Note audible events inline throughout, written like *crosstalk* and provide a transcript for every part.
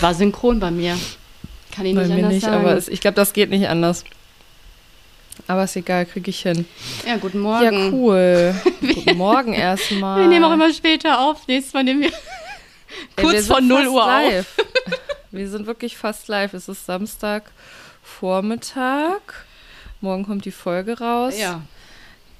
War synchron bei mir. Kann ich Bei nicht anders nicht, sagen. aber es, ich glaube, das geht nicht anders. Aber ist egal, kriege ich hin. ja, guten Ja, Morgen. cool. *laughs* Guten Morgen erstmal. Wir nehmen auch immer später auf. Nächstes Mal nehmen wir *laughs* Ey, wir kurz vor 0 fast Uhr auf. live. Wir sind wirklich fast live. Es ist Samstag Vormittag. Morgen kommt die Folge raus. Ja,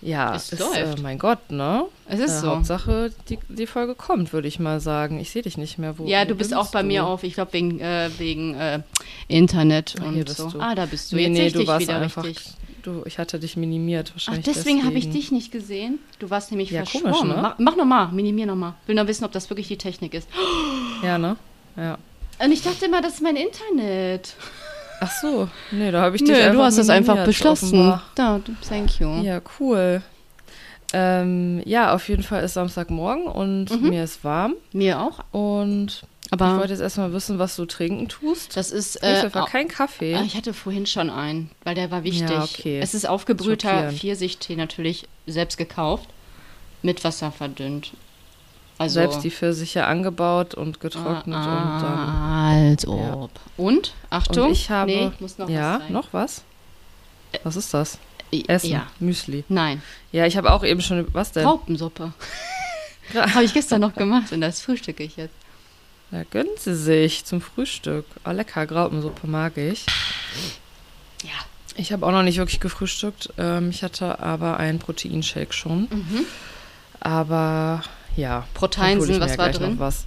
Ja, Es ist, läuft. äh, mein Gott, ne? es ist äh, so. Hauptsache, die, die Folge kommt, würde ich mal sagen. Ich sehe dich nicht mehr. Wo, Ja, du bist auch bei du? mir auf, ich glaube wegen, äh, wegen äh, Internet Ach, und so. du. Ah, da bist du. Nee, Jetzt nee, du dich warst wieder einfach. richtig. Du, ich hatte dich minimiert Ach, wahrscheinlich. deswegen habe ich deswegen. dich nicht gesehen. Du warst nämlich Ja, verschwommen. komisch, ne? Mach, mach nochmal, minimier nochmal. Will nur wissen, ob das wirklich die Technik ist. Ja, ne? Ja. Und ich dachte immer, das ist mein Internet. Ach so, nee, da habe ich dich Nö, einfach du hast es einfach beschlossen. offenbar. Da, thank you. Ja, cool. Ähm, ja, auf jeden Fall ist Samstagmorgen und Mhm. mir ist warm. Mir auch. Und ich Aber wollte jetzt erstmal wissen, was du trinken tust. das ist. Äh, einfach kein Kaffee. Ah, Ich hatte vorhin schon einen, weil der war wichtig. Ja, okay. Es ist aufgebrühter. Pfirsichtee natürlich selbst gekauft, mit Wasser verdünnt. Also Selbst die Pfirsiche angebaut und getrocknet und dann. ah, Als ob. Und Achtung, Und ich habe. nee, muss noch ja, was noch was? Was ist das? Essen. Ja, Müsli. nein, Ja, ich habe auch eben schon. Was denn? Raupensuppe. *laughs* Habe ich gestern noch gemacht und das frühstücke ich jetzt. Ja, gönnen Sie sich zum Frühstück. Oh, lecker, Graupensuppe mag ich. Ja. Ich habe auch noch nicht wirklich gefrühstückt. Ähm, ich hatte aber einen Proteinshake schon. Mhm. Aber ja. Proteinsen, ich was war drin? Was.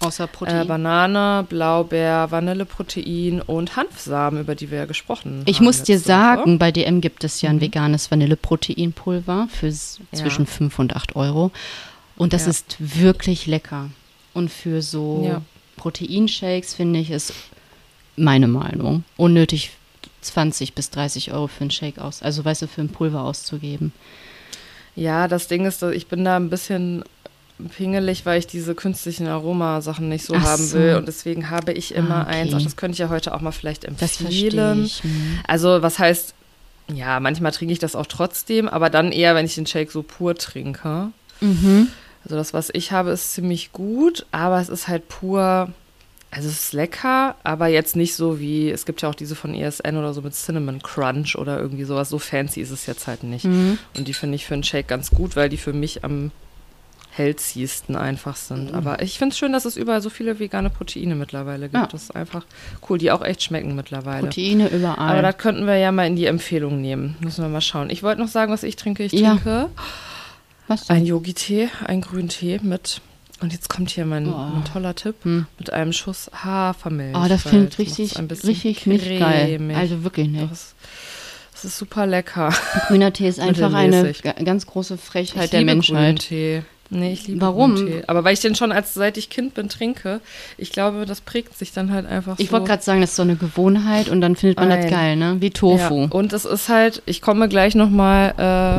Außer Äh, Protein. Banane, Blaubeer, Vanilleprotein und Hanfsamen, über die wir ja gesprochen ich haben. muss dir letzte Woche. sagen, bei DM gibt es ja ein veganes Vanilleproteinpulver für Ja. zwischen 5 und 8 Euro. Und das Ja. ist wirklich lecker. Und für so Ja. Proteinshakes finde ich es, meine Meinung, unnötig 20 bis 30 Euro für einen Shake aus. Also weißt du, für ein Pulver auszugeben. Ja, das Ding ist, ich bin da ein bisschen pingelig, weil ich diese künstlichen Aromasachen nicht so Ach haben so. will. Und deswegen habe ich immer Ah, okay. eins. Auch das könnte ich ja heute auch mal vielleicht empfehlen. ich. Hm. Also, was heißt, ja, manchmal trinke ich das auch trotzdem, aber dann eher, wenn ich den Shake so pur trinke. Mhm. Also, das, was ich habe, ist ziemlich gut, aber es ist halt pur. Also, es ist lecker, aber jetzt nicht so wie, es gibt ja auch diese von ESN oder so mit Cinnamon Crunch oder irgendwie sowas. So fancy ist es jetzt halt nicht. Mhm. Und die finde ich für einen Shake ganz gut, weil die für mich am healthiesten einfach sind. Mhm. Aber ich finde es schön, dass es überall so viele vegane Proteine mittlerweile gibt. Ja. Das ist einfach cool, die auch echt schmecken mittlerweile. Proteine überall. Aber das könnten wir ja mal in die Empfehlung nehmen. Müssen wir mal schauen. Ich wollte noch sagen, was ich trinke. Ich Ja. trinke Was? einen Yogi-Tee, einen grünen Tee mit. Und jetzt kommt hier mein, Oh. mein toller Tipp Hm. mit einem Schuss Hafermilch. Oh, das klingt richtig, richtig nicht geil. Also wirklich nicht. Das, das ist super lecker. Grüner Tee ist *laughs* einfach eine ganz große Frechheit ich der liebe Menschheit. grünen Tee. Nee, ich liebe Warum? grünen Tee. Aber weil ich den schon als seit ich Kind bin trinke, ich glaube, das prägt sich dann halt einfach Ich so. wollte gerade sagen, das ist so eine Gewohnheit und dann findet man das Nein. geil, ne? Wie Tofu. Ja, und es ist halt, ich komme gleich nochmal,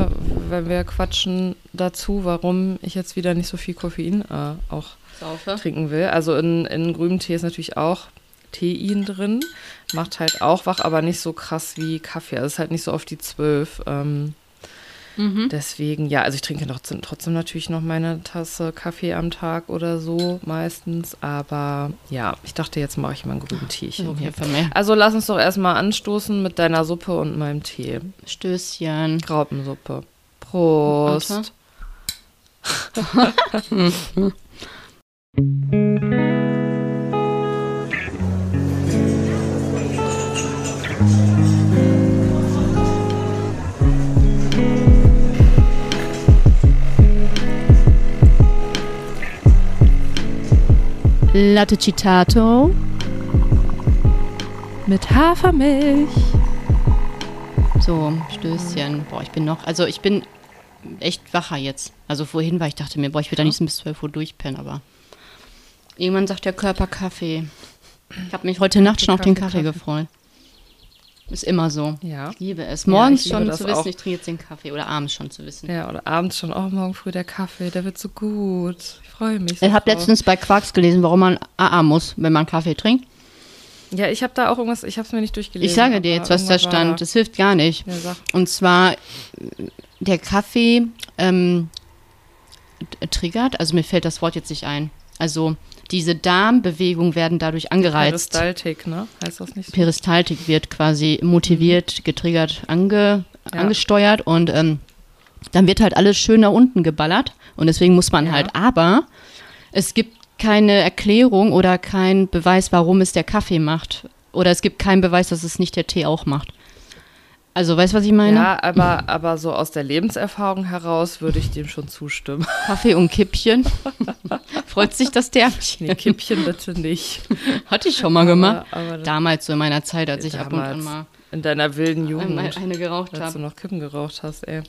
äh, wenn wir quatschen, dazu, warum ich jetzt wieder nicht so viel Koffein äh, auch Saufe. trinken will. Also in, in grünem Tee ist natürlich auch Tein drin, macht halt auch wach, aber nicht so krass wie Kaffee. Also es ist halt nicht so auf die zwölf. Ähm, Mhm. deswegen, ja, also ich trinke noch, trotzdem natürlich noch meine Tasse Kaffee am Tag oder so meistens. Aber ja, ich dachte, jetzt mache ich mal einen grünen Teechen Okay, hier. Also lass uns doch erstmal anstoßen mit deiner Suppe und meinem Tee. Stößchen. Graupensuppe. Prost. *laughs* Latte Citato. Mit Hafermilch. So, Stößchen. Boah, ich bin noch, also ich bin echt wacher jetzt. Also vorhin war ich dachte mir, boah, ich will da nicht bis 12 Uhr durchpennen, aber irgendwann sagt der Körper Kaffee. Ich habe mich heute Nacht schon auf den Kaffee, Kaffee Kaffee. gefreut. Ist immer so. Ja. Ich liebe es. Morgens ich liebe schon zu wissen, auch. ich trinke jetzt den Kaffee oder abends schon zu wissen. Ja, oder abends schon. Oh, morgen früh der Kaffee, der wird so gut. Ich freue mich. So Ich habe letztens bei Quarks gelesen, warum man AA muss, wenn man Kaffee trinkt. Ja, ich habe da auch irgendwas, ich habe es mir nicht durchgelesen. Ich sage dir jetzt, was da stand. Das hilft gar nicht. Ja. Und zwar, der Kaffee ähm, triggert, also mir fällt das Wort jetzt nicht ein. Also diese Darmbewegungen werden dadurch angereizt. Peristaltik, ne? Heißt das nicht so? Peristaltik wird quasi motiviert, getriggert, ange, Ja. angesteuert und ähm, dann wird halt alles schön nach unten geballert und deswegen muss man Ja. halt, aber es gibt keine Erklärung oder kein Beweis, warum es der Kaffee macht oder es gibt keinen Beweis, dass es nicht der Tee auch macht. Also, weißt du, was ich meine? Ja, aber, aber so aus der Lebenserfahrung heraus würde ich dem schon zustimmen. *laughs* Kaffee und Kippchen. *laughs* Freut sich das Därmchen? Nee, Kippchen bitte nicht. *laughs* Hatte ich schon mal gemacht. Aber, aber Damals so in meiner Zeit, als ich ab und an Damals. mal in deiner wilden Jugend. eine, geraucht Als du habe. noch Kippen geraucht hast, ey.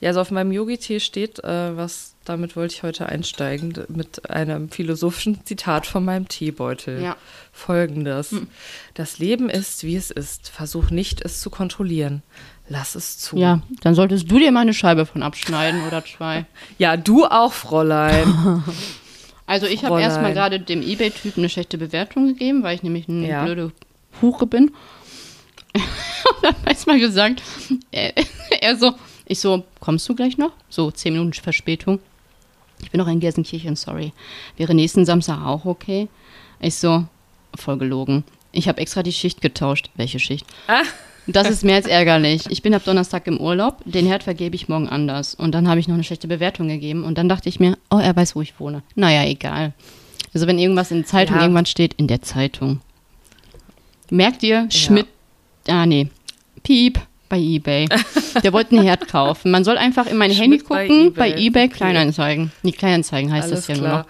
Ja, also auf meinem Yogi-Tee steht, äh, was, damit wollte ich heute einsteigen, mit einem philosophischen Zitat von meinem Teebeutel. Ja. Folgendes. Das Leben ist, wie es ist. Versuch nicht, es zu kontrollieren. Lass es zu. Ja, dann solltest du dir mal eine Scheibe von abschneiden oder zwei. *laughs* Ja, du auch, Fräulein. *laughs* Also ich habe erstmal gerade dem Ebay-Typen eine schlechte Bewertung gegeben, weil ich nämlich eine Ja. blöde Hure bin. *laughs* Und dann hat erstmal gesagt, er, er so, ich so, kommst du gleich noch? So, zehn Minuten Verspätung. Ich bin noch in Gelsenkirchen, sorry. Wäre nächsten Samstag auch okay? Ich so, voll gelogen. Ich habe extra die Schicht getauscht. Welche Schicht? Ah. Das ist mehr als *laughs* ärgerlich. Ich bin ab Donnerstag im Urlaub. Den Herd vergebe ich morgen anders. Und dann habe ich noch eine schlechte Bewertung gegeben. Und dann dachte ich mir, oh, er weiß, wo ich wohne. Naja, egal. Also wenn irgendwas in der Zeitung Ja. irgendwann steht, in der Zeitung. Merkt ihr, Schmidt, ah nee, Piep bei Ebay. Der wollte einen Herd *laughs* kaufen. Man soll einfach in mein Handy Schmidt bei gucken, bei eBay. Ebay, Okay. Kleinanzeigen. Die Kleinanzeigen heißt Alles das ja klar. nur noch.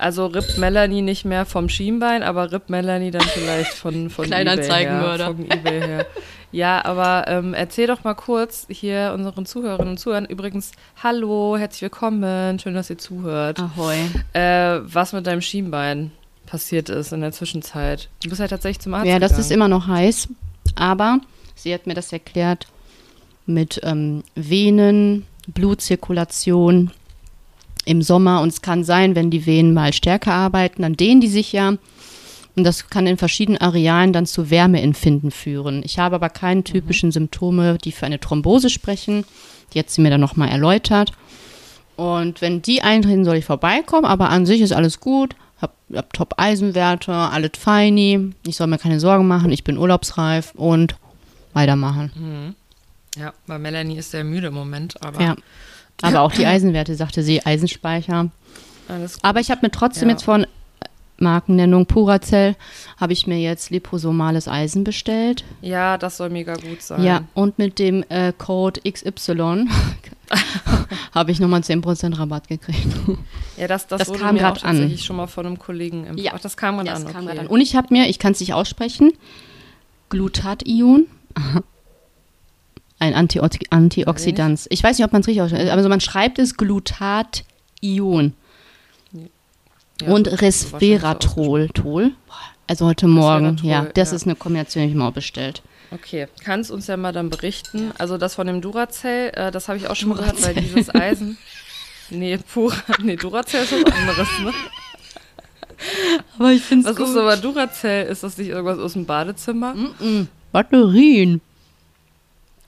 Also rippt Melanie nicht mehr vom Schienbein, aber rippt Melanie dann vielleicht von, *laughs* von Kleinanzeigenmörder. eBay her. Von eBay her. Ja, aber ähm, erzähl doch mal kurz hier unseren Zuhörerinnen und Zuhörern. Übrigens, hallo, herzlich willkommen, schön, dass ihr zuhört. Ahoi. Äh, was mit deinem Schienbein passiert ist in der Zwischenzeit. Du bist ja tatsächlich zum Arzt Ja, das gegangen. ist immer noch heiß. Aber sie hat mir das erklärt mit ähm, Venen, Blutzirkulation im Sommer. Und es kann sein, wenn die Venen mal stärker arbeiten, dann dehnen die sich ja. Und das kann in verschiedenen Arealen dann zu Wärmeempfinden führen. Ich habe aber keine typischen Symptome, die für eine Thrombose sprechen. Die hat sie mir dann nochmal erläutert. Und wenn die eintreten, soll ich vorbeikommen. Aber an sich ist alles gut. Hab, hab Top-Eisenwerte, alles feini. Ich soll mir keine Sorgen machen. Ich bin urlaubsreif und weitermachen. Ja, weil Melanie ist sehr müde im Moment, aber Ja. Aber auch die *clears throat* Eisenwerte, sagte sie, Eisenspeicher. alles gut. Aber ich habe mir trotzdem Ja. jetzt von Markennennung Puracell, habe ich mir jetzt liposomales Eisen bestellt. Ja, das soll mega gut sein. Ja, und mit dem äh, Code XY *laughs* habe ich nochmal 10% Rabatt gekriegt. Ja, das, das, Das wurde kam auch an. tatsächlich schon mal von einem Kollegen empfohlen. Ja. Ach, das kam gerade Ja, an. das kam okay. an. Und ich habe mir, ich kann es nicht aussprechen, Glutatiun. *laughs* Ein Antioxi Antioxidant. Ich weiß nicht, ob man es richtig ausspricht. Also man schreibt es Glutathion. Ja, und Resveratrol. Tol? Also heute Morgen. Ja, das ja. ist eine Kombination, die ich mal bestellt. Okay, kannst uns ja mal dann berichten. Also das von dem Duracell, äh, das habe ich auch schon mal gehört, weil Duracell. dieses Eisen. *laughs* Nee, pur. Nee, Duracell ist was anderes, ne? Aber ich finde Was ist aber Duracell? Ist das nicht irgendwas aus dem Badezimmer? Batterien.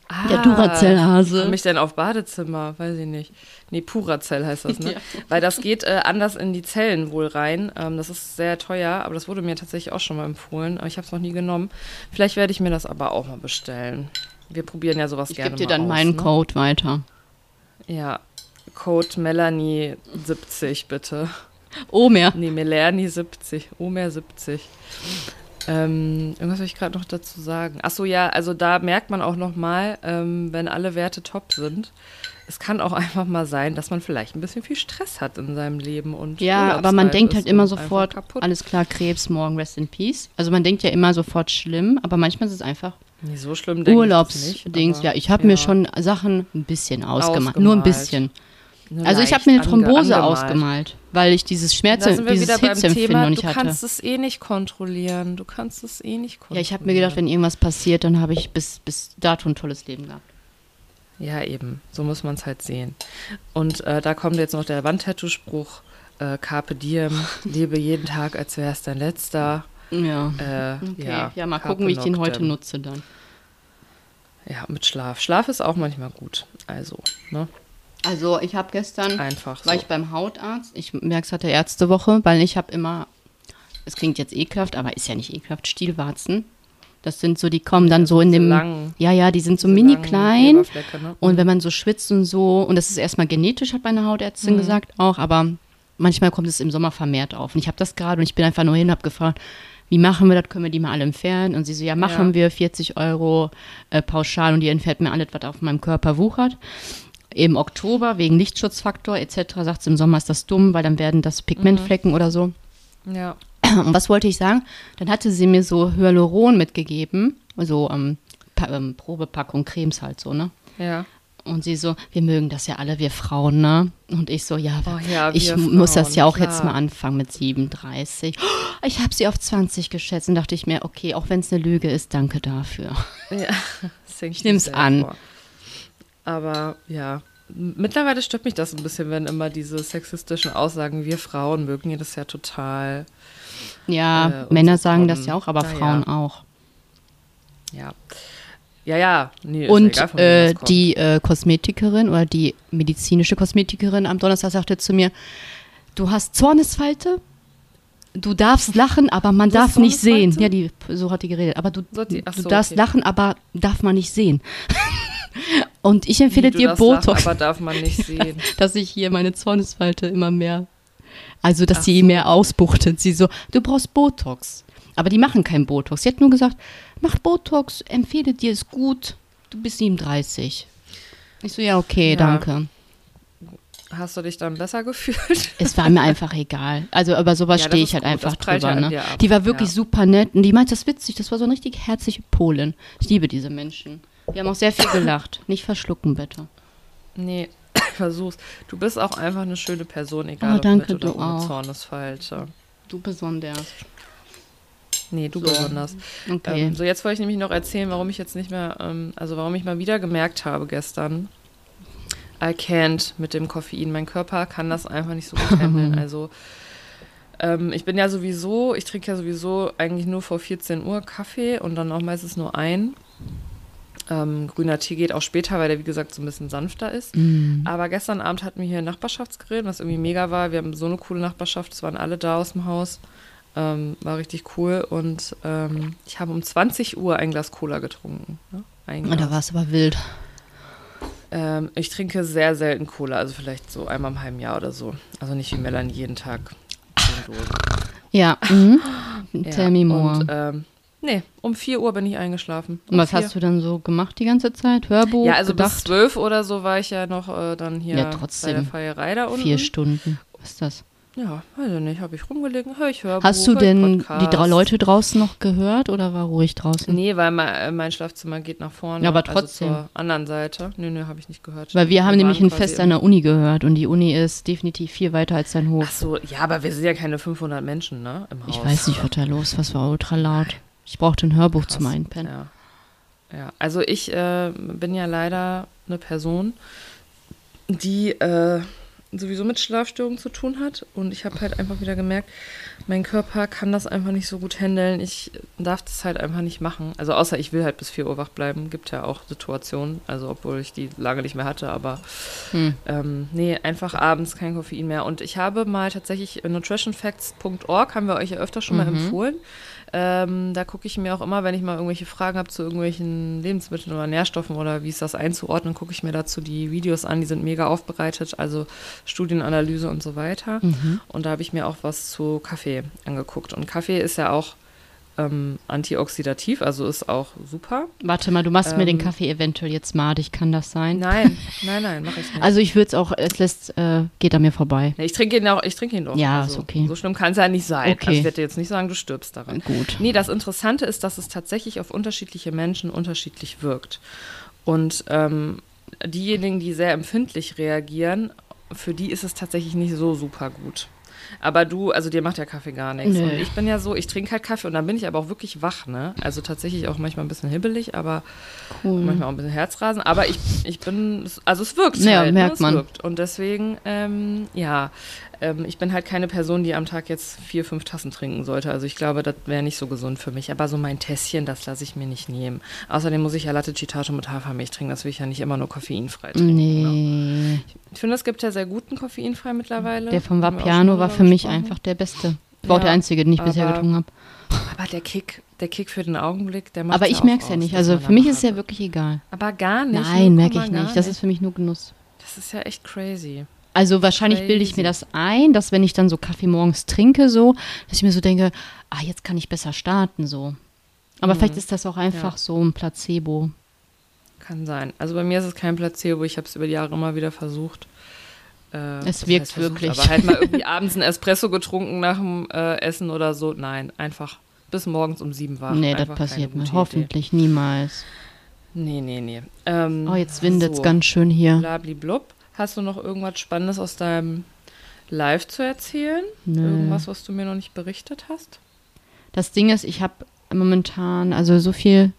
Ah, Der Duracell-Hase. Komm ich denn auf Badezimmer? Weiß ich nicht. Nee, Puracell heißt das, ne? *laughs* Ja. Weil das geht äh, anders in die Zellen wohl rein. Ähm, das ist sehr teuer, aber das wurde mir tatsächlich auch schon mal empfohlen. Aber ich habe es noch nie genommen. Vielleicht werde ich mir das aber auch mal bestellen. Wir probieren ja sowas Ich gerne gebe dir dann aus, meinen ne? Code weiter. Ja, Code Melanie 70 bitte. Omer. Nee, Melanie 70. Omer 70. Ähm, irgendwas will ich gerade noch dazu sagen. Ach so, ja, also da merkt man auch noch mal, ähm, wenn alle Werte top sind. Es kann auch einfach mal sein, dass man vielleicht ein bisschen viel Stress hat in seinem Leben und Ja, aber man denkt halt immer sofort, alles klar, Krebs, morgen rest in peace. Also man denkt ja immer sofort schlimm, aber manchmal ist es einfach Nee, so schlimm. Urlaubsdings. Ja, ich habe mir schon Sachen ein bisschen ausgemalt. Nur ein Ausgemalt. bisschen. Nur Also ich habe mir eine ange- Thrombose angemalt. ausgemalt, weil ich dieses Schmerz, Da sind wir dieses wieder beim Hitzeempfinden Thema, noch nicht du hatte. kannst es eh nicht kontrollieren. Du kannst es eh nicht kontrollieren. Ja, ich habe mir gedacht, wenn irgendwas passiert, dann habe ich bis, bis dato ein tolles Leben gehabt. Ja, eben. So muss man es halt sehen. Und äh, da kommt jetzt noch der Wandtattoo-Spruch. Äh, Carpe diem, *laughs* lebe jeden Tag, als wäre es dein letzter. Ja. Äh, Okay, ja, ja, mal Carpe gucken, wie ich den heute nutze dann. Ja, mit Schlaf. Schlaf ist auch manchmal gut. Also, ne? Also ich habe gestern, Einfach so. war ich beim Hautarzt. Ich merke, es hatte Ärztewoche, weil ich habe immer das klingt jetzt ekelhaft, aber ist ja nicht ekelhaft, Stielwarzen. Das sind so, die kommen dann so in dem. Lang, ja, ja, die sind so mini klein. Ne? Und wenn man so schwitzt und so, und das ist erstmal genetisch, hat meine Hautärztin mhm. gesagt auch, aber manchmal kommt es im Sommer vermehrt auf. Und ich habe das gerade und ich bin einfach nur hin, habe gefragt, wie machen wir das, können wir die mal alle entfernen? Und sie so, ja, machen ja. wir 40 Euro äh, pauschal und die entfernt mir alles, was auf meinem Körper wuchert. Im Oktober wegen Lichtschutzfaktor etc. sagt sie, im Sommer ist das dumm, weil dann werden das Pigmentflecken mhm. oder so. Ja. Und was wollte ich sagen? Dann hatte sie mir so Hyaluron mitgegeben, so ähm, ähm, Probepackung Cremes halt so, ne? Ja. Und sie so, wir mögen das ja alle, wir Frauen, ne? Und ich so, ja, oh, ja ich Frauen, muss das ja auch klar. jetzt mal anfangen mit 37. Oh, ich habe sie auf 20 geschätzt und dachte ich mir, okay, auch wenn es eine Lüge ist, danke dafür. Ja, *laughs* ich nehme es an. Vor. Aber ja, mittlerweile stört mich das ein bisschen, wenn immer diese sexistischen Aussagen, wir Frauen mögen das ja total. Ja, äh, Männer sagen das ja auch, aber Frauen ja. auch. Ja. Ja, ja. Nee, und egal, äh, die äh, Kosmetikerin oder die medizinische Kosmetikerin am Donnerstag sagte zu mir, du hast Zornesfalte, du darfst lachen, aber man darf nicht sehen. Ja, die, so hat die geredet. Aber du, so, die, du darfst okay. lachen, aber darf man nicht sehen. Und ich empfehle dir Botox. Aber darf man nicht *laughs* sehen. dass ich hier meine Zornesfalte immer mehr, also dass Ach sie mehr ausbuchtet. Sie so, du brauchst Botox. Aber die machen kein Botox. Sie hat nur gesagt, mach Botox, empfehle dir, ist gut. Du bist 37. Ich so, ja, okay, ja. danke. Hast du dich dann besser gefühlt? Es war mir einfach egal. Also über sowas ja, stehe ich halt gut. einfach drüber. Ne? Die war wirklich ja. super nett und die meint das witzig. Das war so eine richtig herzliche Polin. Ich liebe diese Menschen. Wir haben auch sehr viel gelacht. Nicht verschlucken, bitte. Nee, *coughs* versuch's. Du bist auch einfach eine schöne Person, egal oh, danke, ob mit oder du ohne auch. Zornesfalte. Du besonders. Nee, du So. besonders. Okay. Ähm, so, jetzt wollte ich nämlich noch erzählen, warum ich jetzt nicht mehr, ähm, also warum ich mal wieder gemerkt habe gestern, I can't mit dem Koffein. Mein Körper kann das einfach nicht so gut *laughs* handeln. Also ähm, ich bin ja sowieso, ich trinke ja sowieso eigentlich nur vor 14 Uhr Kaffee und dann auch meistens nur ein. Ähm, grüner Tee geht auch später, weil der, wie gesagt, so ein bisschen sanfter ist. Mhm. Aber gestern Abend hatten wir hier ein Nachbarschaftsgerät, was irgendwie mega war. Wir haben so eine coole Nachbarschaft, es waren alle da aus dem Haus. Ähm, war richtig cool. Und ähm, ich habe um 20 Uhr ein Glas Cola getrunken. Ne? Und da Glas. war es aber wild. Ähm, ich trinke sehr selten Cola, also vielleicht so einmal im halben Jahr oder so. Also nicht wie Melanie jeden Tag. Ja. Mhm. Ja, Tell me more. Und, ähm, nee, um 4 Uhr bin ich eingeschlafen. Um Und was vier. hast du dann so gemacht die ganze Zeit? Hörbuch? Ja, also bis gedacht? 12 oder so war ich ja noch äh, dann hier Ja, bei trotzdem. der Feierei da unten. Vier Stunden. Was ist das? Ja, weiß ich nicht, habe ich rumgelegen, höre ich Hörbuch, Hast du denn Podcast. die drei Leute draußen noch gehört oder war ruhig draußen? Nee, weil mein, äh, mein Schlafzimmer geht nach vorne. Ja, aber trotzdem. Also zur anderen Seite. Nee, nee, habe ich nicht gehört. Weil wir haben nämlich ein Fest an der Uni gehört und die Uni ist definitiv viel weiter als dein Hof. Ach so, ja, aber wir sind ja keine 500 Menschen, ne, im Haus. ich weiß nicht, was da los was war ultra laut. Ich brauchte ein Hörbuch zum Krass. Einpennen. Ja. ja, also ich äh, bin ja leider eine Person, die äh, sowieso mit Schlafstörungen zu tun hat. Und ich habe halt einfach wieder gemerkt, mein Körper kann das einfach nicht so gut handeln. Ich darf das halt einfach nicht machen. Also außer ich will halt bis 4 Uhr wach bleiben. Gibt ja auch Situationen, also obwohl ich die lange nicht mehr hatte, aber Hm. ähm, nee, einfach abends kein Koffein mehr. Und ich habe mal tatsächlich nutritionfacts.org, haben wir euch ja öfter schon mal Mhm. empfohlen. Ähm, da gucke ich mir auch immer, wenn ich mal irgendwelche Fragen habe zu irgendwelchen Lebensmitteln oder Nährstoffen oder wie ist das einzuordnen, gucke ich mir dazu die Videos an. Die sind mega aufbereitet, also Studienanalyse und so weiter. Mhm. Und da habe ich mir auch was zu Kaffee angeguckt. Und Kaffee ist ja auch ähm, antioxidativ, also ist auch super. Warte mal, du machst mir den Ähm, Kaffee eventuell jetzt madig, kann das sein? Nein, *laughs* nein, nein, mache ich nicht. Also ich würde es auch, es lässt, äh, geht an mir vorbei. Nee, ich trinke ihn auch, ich trinke ihn doch. Ja, also, ist okay. So schlimm kann es ja nicht sein. Okay. Also ich werde dir jetzt nicht sagen, du stirbst daran. Gut. Nee, das Interessante ist, dass es tatsächlich auf unterschiedliche Menschen unterschiedlich wirkt. Und ähm, diejenigen, die sehr empfindlich reagieren, für die ist es tatsächlich nicht so super gut. Aber du, also dir macht ja Kaffee gar nichts. Nö. Und ich bin ja so, ich trinke halt Kaffee und dann bin ich aber auch wirklich wach, ne? Also tatsächlich auch manchmal ein bisschen hibbelig, aber Cool. manchmal auch ein bisschen Herzrasen. Aber ich, ich bin, also es wirkt Ja, halt, merkt ne? es man. wirkt. Und deswegen, ähm, ja, ähm, ich bin halt keine Person, die am Tag jetzt vier, fünf Tassen trinken sollte. Also ich glaube, das wäre nicht so gesund für mich. Aber so mein Tässchen, das lasse ich mir nicht nehmen. Außerdem muss ich ja Latte Citato mit Hafermilch trinken. Das will ich ja nicht immer nur koffeinfrei trinken. Ne? Nee. Ich finde, es gibt ja sehr guten koffeinfrei mittlerweile. Der vom Vapiano war für mich gesprochen. einfach der beste. war auch Ja, der einzige, den ich bisher getrunken habe. Aber der Kick, der Kick für den Augenblick, der macht Aber ich merke es ja nicht. Also für mich ist es ja wirklich egal. Aber gar nicht. Nein, merke 0,0 ich nicht. Das ist für mich nur Genuss. Das ist ja echt crazy. Also wahrscheinlich bilde ich mir das ein, dass wenn ich dann so Kaffee morgens trinke, so, dass ich mir so denke, ah, jetzt kann ich besser starten, so. Aber vielleicht ist das auch einfach Ja. so ein Placebo. Kann sein. Also bei mir ist es kein Placebo. Ich habe es über die Jahre immer wieder versucht. Äh, Es wirkt heißt versucht, wirklich. Aber halt mal irgendwie *laughs* abends ein Espresso getrunken nach dem äh, Essen oder so. Nein, einfach bis morgens um sieben war. nee, das passiert mir hoffentlich niemals. Idee. Nee, nee, nee. Ähm, Oh, jetzt windet es so. ganz schön hier. Blablablub. Hast du noch irgendwas Spannendes aus deinem Live zu erzählen? Nö. Irgendwas, was du mir noch nicht berichtet hast? Das Ding ist, ich habe momentan, also so viel,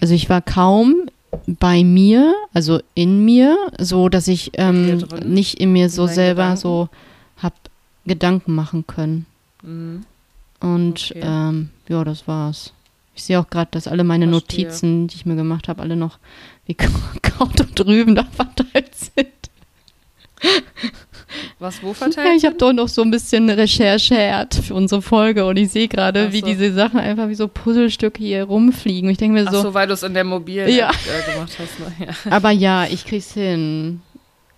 also ich war kaum bei mir, also in mir, so dass ich ähm, nicht in mir so In deinen selber Gedanken? so hab Gedanken machen können. Mhm. Und Okay. ähm, ja, das war's. Ich sehe auch gerade, dass alle meine Verstehe. Notizen, die ich mir gemacht habe, alle noch wie *laughs* Kraut und drüben da verteilt sind. Was wo Ja, verteilt? ich habe doch noch so ein bisschen recherchiert für unsere Folge und ich sehe gerade, Ach wie so. diese Sachen einfach wie so Puzzlestücke hier rumfliegen. Ich denke mir Ach so, so, weil du es in der mobilen Ja. Äh, gemacht hast. Ne? Ja. *laughs* aber ja, ich krieg's hin.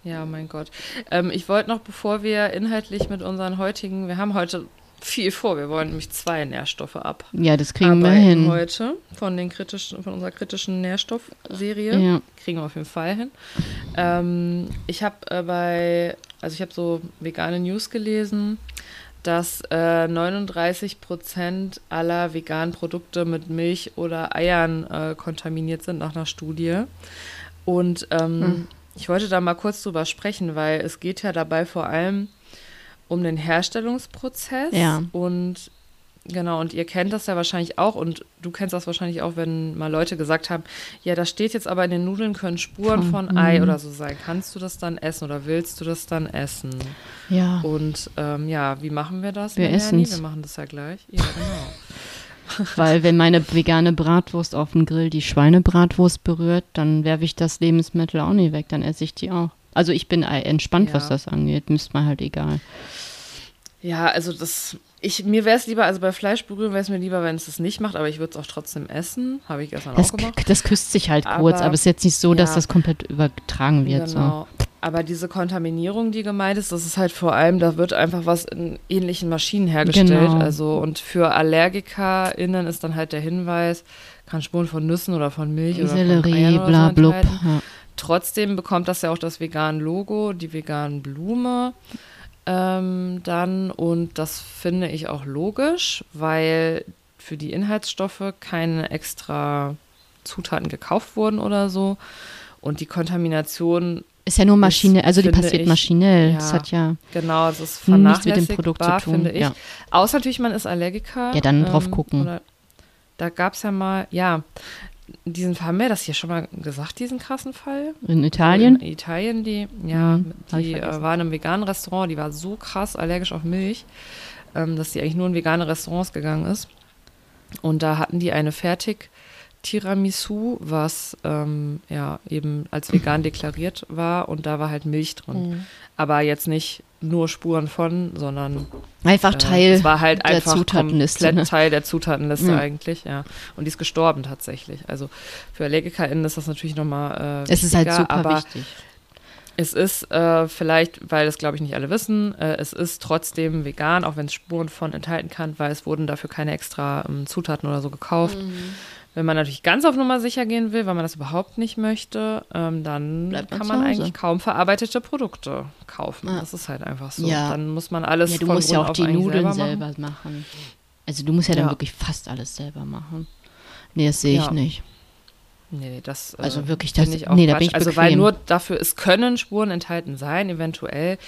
Ja, mein Gott. Ähm, ich wollte noch, bevor wir inhaltlich mit unseren heutigen, wir haben heute viel vor, wir wollen nämlich zwei Nährstoffe ab. Ja, das kriegen wir hin. heute von den kritischen, von unserer kritischen Nährstoffserie. Ja. Kriegen wir auf jeden Fall hin. Ähm, ich habe äh, bei, also ich habe so vegane News gelesen, dass äh, 39 Prozent aller veganen Produkte mit Milch oder Eiern äh, kontaminiert sind nach einer Studie. Und ähm, Hm. ich wollte da mal kurz drüber sprechen, weil es geht ja dabei vor allem um den Herstellungsprozess. Ja. Und genau, und ihr kennt das ja wahrscheinlich auch und du kennst das wahrscheinlich auch, wenn mal Leute gesagt haben, ja, da steht jetzt aber in den Nudeln können Spuren Von- von Ei mhm. oder so sein. Kannst du das dann essen oder willst du das dann essen? ja. Und ähm, ja, wie machen wir das? Wir essen's. Wir machen das ja gleich. Ja, genau. *laughs* Weil wenn meine vegane Bratwurst auf dem Grill die Schweinebratwurst berührt, dann werfe ich das Lebensmittel auch nicht weg, dann esse ich die auch. Also ich bin entspannt, Ja. was das angeht. Mir ist mal halt egal. Ja, also das, ich, mir wäre es lieber, also bei Fleisch berühren wäre es mir lieber, wenn es das nicht macht, aber ich würde es auch trotzdem essen. Habe ich gestern Das, auch gemacht. das küsst sich halt kurz, Aber- aber es ist jetzt nicht so, dass ja. das komplett übertragen wird. So. Genau. Aber diese Kontaminierung, die gemeint ist, das ist halt vor allem, da wird einfach was in ähnlichen Maschinen hergestellt. Genau. Also und für AllergikerInnen ist dann halt der Hinweis, kann Spuren von Nüssen oder von Milch oder von Sellerie, Eiern oder bla so blub. enthalten. Ja. Trotzdem bekommt das ja auch das vegan Logo, die veganen Blume ähm, dann und das finde ich auch logisch, weil für die Inhaltsstoffe keine extra Zutaten gekauft wurden oder so und die Kontamination Ist ja nur Maschine, also die passiert ich, maschinell. ja. Das hat ja. Genau, das ist Nichts mit dem Produkt zu tun, finde ich. ja. Außer natürlich, man ist Allergiker. ähm, Ja, dann drauf gucken. Oder, da gab es ja mal, ja, diesen haben wir das hier schon mal gesagt, diesen krassen Fall? In Italien? In Italien, die, ja, Mhm, die äh, war in einem veganen Restaurant, die war so krass allergisch auf Milch, ähm, dass sie eigentlich nur in vegane Restaurants gegangen ist. Und da hatten die eine Fertig- Tiramisu, was ähm, ja eben als vegan deklariert war und da war halt Milch drin. Mhm. Aber jetzt nicht nur Spuren von, sondern Einfach äh, Teil es war halt der einfach Zutatenliste. Ne? Teil der Zutatenliste Ja. eigentlich, ja. Und die ist gestorben tatsächlich. Also für AllergikerInnen ist das natürlich nochmal äh, Es ist halt super aber wichtig. es ist äh, vielleicht, weil das glaube ich nicht alle wissen, äh, es ist trotzdem vegan, auch wenn es Spuren von enthalten kann, weil es wurden dafür keine extra ähm, Zutaten oder so gekauft. Mhm. Wenn man natürlich ganz auf Nummer sicher gehen will, weil man das überhaupt nicht möchte, ähm, dann Bleibt kann man eigentlich kaum verarbeitete Produkte kaufen. Ja. Das ist halt einfach so. Ja. Dann muss man alles Ja, du musst ja auch die Nudeln selber machen. selber machen. Also du musst ja dann wirklich fast alles selber machen. Nee, das sehe ich nicht. Nee, das Also äh, wirklich, finde das- ich auch nee, da bin ich Also weil bequem. nur dafür, es können Spuren enthalten sein, eventuell.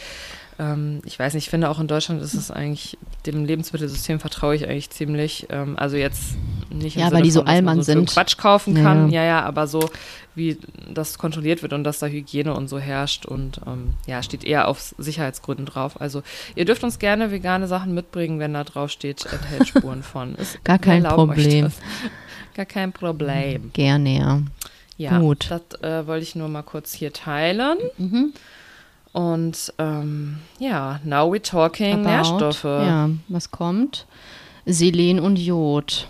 Ähm, ich weiß nicht, ich finde auch in Deutschland ist es eigentlich, dem Lebensmittelsystem vertraue ich eigentlich ziemlich. Ähm, also jetzt nicht im Ja, Sinne weil die so von, dass man allmann so sind. Quatsch kaufen kann. ja. Ja, ja, aber so wie das kontrolliert wird und dass da Hygiene und so herrscht und ähm, ja, steht eher auf Sicherheitsgründen drauf. Also ihr dürft uns gerne vegane Sachen mitbringen, wenn da drauf steht, enthält Spuren von. *laughs* Ist, Gar kein Problem. Gar kein Problem. Gerne, ja. Ja, Gut. das äh, wollte ich nur mal kurz hier teilen. Mhm. Und ähm, ja, now we're talking About, Nährstoffe. Ja, was kommt? Selen und Jod.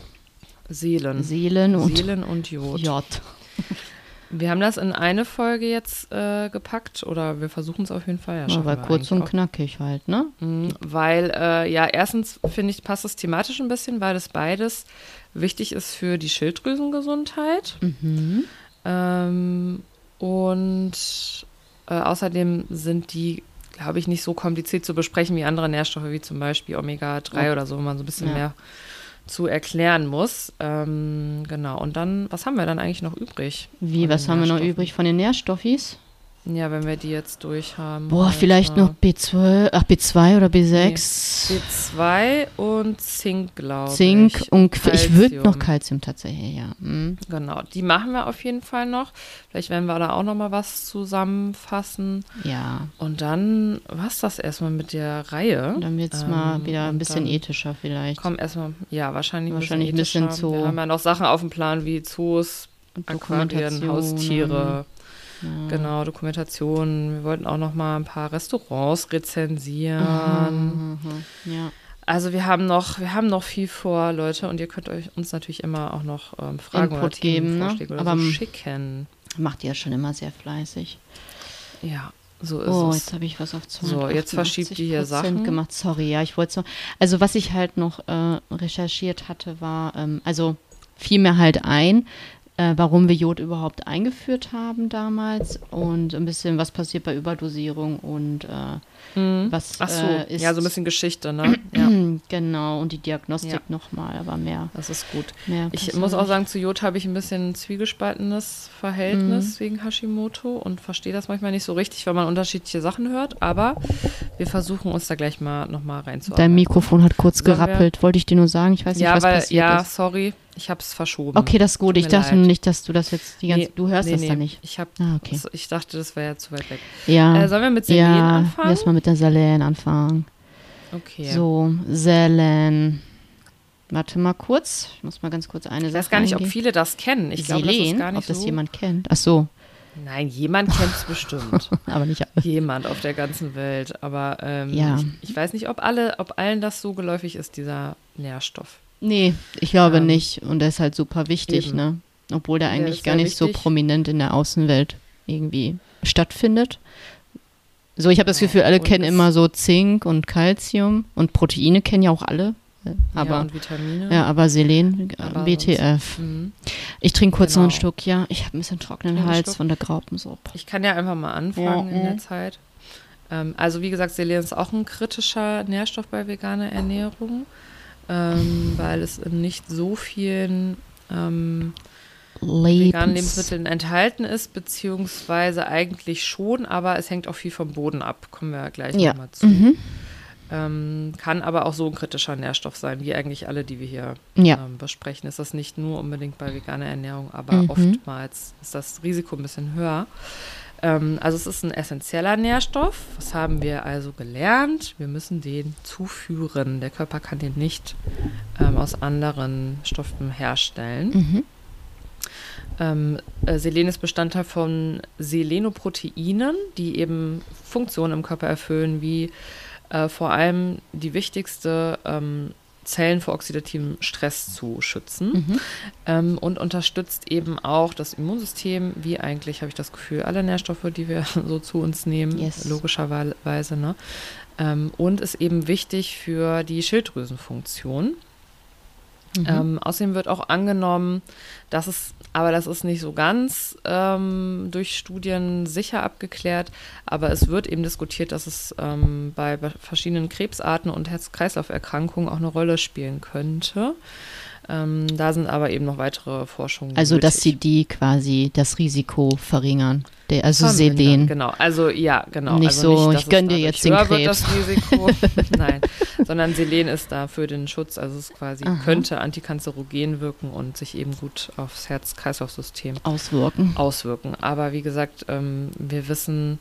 Seelen. Seelen und Seelen und Jod. Jod. *laughs* Wir haben das in eine Folge jetzt äh, gepackt oder wir versuchen es auf jeden Fall. Ja, schaffen Aber kurz und knackig halt, ne? Mhm, Weil, äh, ja, erstens finde ich, passt es thematisch ein bisschen, weil das beides wichtig ist für die Schilddrüsengesundheit. Mhm. Ähm, und äh, außerdem sind die, glaube ich, nicht so kompliziert zu besprechen wie andere Nährstoffe, wie zum Beispiel Omega-3 Ja. oder so, wo man so ein bisschen Ja. mehr zu erklären muss. Ähm, genau. Und dann, was haben wir dann eigentlich noch übrig? Wie, was haben wir noch übrig von den Nährstoffis? Ja, wenn wir die jetzt durch haben. Boah, Alter. vielleicht noch B12, ach B2 oder B6. B2 und Zink, glaube ich. Zink und Qu- ich würde Calcium. noch Kalzium tatsächlich, ja. Mhm. Genau, die machen wir auf jeden Fall noch. Vielleicht werden wir da auch noch mal was zusammenfassen. Ja, Und dann war's das erstmal mit der Reihe. dann wird es Ähm, mal wieder ein und bisschen dann ethischer vielleicht. Komm erstmal, ja, wahrscheinlich, Wahrscheinlich ein bisschen ethischer. Zoo. Wir haben ja noch Sachen auf dem Plan wie Zoos, Und Aquarien. Haustiere, Ja. genau, Dokumentation. Wir wollten auch noch mal ein paar Restaurants rezensieren. Mhm, mhm, Ja. Also wir haben noch, wir haben noch viel vor, Leute, und ihr könnt euch uns natürlich immer auch noch ähm, Fragen Input oder geben, ne? Oder Aber, so schicken. Macht ihr ja schon immer sehr fleißig. Ja, so ist Oh, es. jetzt habe ich was auf So, jetzt verschiebt die hier 288% Sachen. gemacht. Sorry, ja, ich wollte so. Also was ich halt noch äh, recherchiert hatte, war, ähm, also fiel mir halt ein, äh, warum wir Jod überhaupt eingeführt haben damals und ein bisschen, was passiert bei Überdosierung und äh, Mhm. was Ach so, äh, ist ja, so ein bisschen Geschichte, ne? *clears throat* Ja, genau und die Diagnostik Ja. nochmal, aber mehr. das ist gut. mehr Ich muss auch sagen, zu Jod habe ich ein bisschen ein zwiegespaltenes Verhältnis Mhm. wegen Hashimoto und verstehe das manchmal nicht so richtig, weil man unterschiedliche Sachen hört, aber wir versuchen uns da gleich mal nochmal reinzuarbeiten. Dein Mikrofon hat kurz Sollen gerappelt, wollte ich dir nur sagen. Ich weiß nicht, ja, was weil, passiert ja, ist. sorry, ich habe es verschoben. Okay, das ist gut. Tut Ich dachte leid. nur nicht, dass du das jetzt die ganze. Nee, du hörst nee, das nee, dann nicht. Ich, hab, Ah, okay. ich dachte, das wäre ja zu weit weg. Ja. Äh, sollen wir mit Selen ja, anfangen? erstmal mit der Selen anfangen. Okay. So, Selen. Warte mal kurz. Ich muss mal ganz kurz eine Ich Sache weiß gar nicht, ob eingehen. viele das kennen. Ich glaube, das ist Selen, gar nicht ob das so. jemand kennt. Ach so, Nein, jemand kennt es bestimmt. *laughs* aber nicht alle. jemand auf der ganzen Welt. Aber ähm, Ja. ich, ich weiß nicht, ob alle, ob allen das so geläufig ist, dieser Nährstoff. Nee, ich glaube Ähm, nicht. Und der ist halt super wichtig, eben. ne? Obwohl der eigentlich ist gar nicht so wichtig. prominent in der Außenwelt irgendwie stattfindet. So, ich habe das Ja, Gefühl, alle kennen immer so Zink und Calcium und Proteine kennen ja auch alle. äh, ja, Aber und Vitamine. Ja, aber Selen, äh, Aber BTF. Mhm. Ich trinke kurz noch einen Genau. Schluck, ja. Ich habe ein bisschen trockenen Hals Schluck. von der Graupensuppe. Ich kann ja einfach mal anfangen Ja, in der. Zeit. Ähm, also wie gesagt, Selen ist auch ein kritischer Nährstoff bei veganer Ernährung, ähm, weil es in nicht so vielen ähm, veganen Lebens. Lebensmitteln enthalten ist, beziehungsweise eigentlich schon, aber es hängt auch viel vom Boden ab. Kommen wir gleich Ja. nochmal zu. Mhm. Ähm, kann aber auch so ein kritischer Nährstoff sein, wie eigentlich alle, die wir hier Ja. ähm, besprechen. Ist das nicht nur unbedingt bei veganer Ernährung, aber Mhm. oftmals ist das Risiko ein bisschen höher. Ähm, also es ist ein essentieller Nährstoff. Was haben wir also gelernt? Wir müssen den zuführen. Der Körper kann den nicht ähm, aus anderen Stoffen herstellen. Mhm. Ähm, äh, Selen ist Bestandteil von Selenoproteinen, die eben Funktionen im Körper erfüllen, wie äh, vor allem die wichtigste ähm, Zellen vor oxidativem Stress zu schützen Mhm. ähm, und unterstützt eben auch das Immunsystem, wie eigentlich, habe ich das Gefühl, alle Nährstoffe, die wir *laughs* so zu uns nehmen, Yes. logischerweise. Ne? Ähm, und ist eben wichtig für die Schilddrüsenfunktion. Mhm. Ähm, außerdem wird auch angenommen, dass es, aber das ist nicht so ganz ähm, durch Studien sicher abgeklärt, aber es wird eben diskutiert, dass es ähm, bei be- verschiedenen Krebsarten und Herz-Kreislauf-Erkrankungen auch eine Rolle spielen könnte. Ähm, da sind aber eben noch weitere Forschungen. Also, dass sie nötig. die quasi das Risiko verringern. Der, also Vermindern, Selen. Genau, also ja, genau. Nicht also so, dass ich es gönn dir jetzt den Krebs. Das. *laughs* Nein, sondern Selen ist da für den Schutz, also es quasi Aha. könnte antikanzerogen wirken und sich eben gut aufs Herz-Kreislauf-System Auswirken. auswirken. Aber wie gesagt, ähm, wir wissen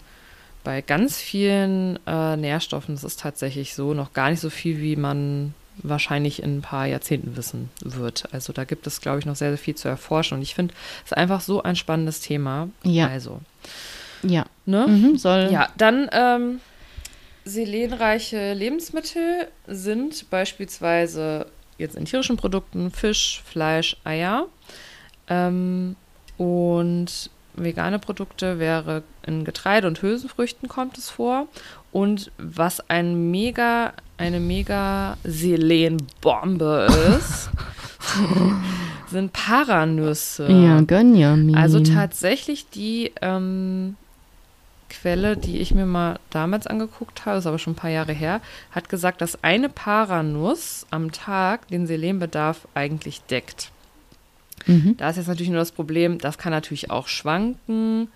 bei ganz vielen äh, Nährstoffen, es ist tatsächlich so, noch gar nicht so viel, wie man wahrscheinlich in ein paar Jahrzehnten wissen wird. Also da gibt es, glaube ich, noch sehr, sehr viel zu erforschen. Und ich finde, es ist einfach so ein spannendes Thema. Ja. Also, Ja. Ne? Mhm, soll. Ja, dann ähm, selenreiche Lebensmittel sind beispielsweise jetzt in tierischen Produkten Fisch, Fleisch, Eier. Ähm, und vegane Produkte wäre in Getreide und Hülsenfrüchten kommt es vor. Und was ein mega, eine mega Selenbombe ist, *laughs* sind Paranüsse. Ja, gönn ja mir. Also tatsächlich die ähm, Quelle, die ich mir mal damals angeguckt habe, ist aber schon ein paar Jahre her, hat gesagt, dass eine Paranuss am Tag den Selenbedarf eigentlich deckt. Mhm. Da ist jetzt natürlich nur das Problem, das kann natürlich auch schwanken.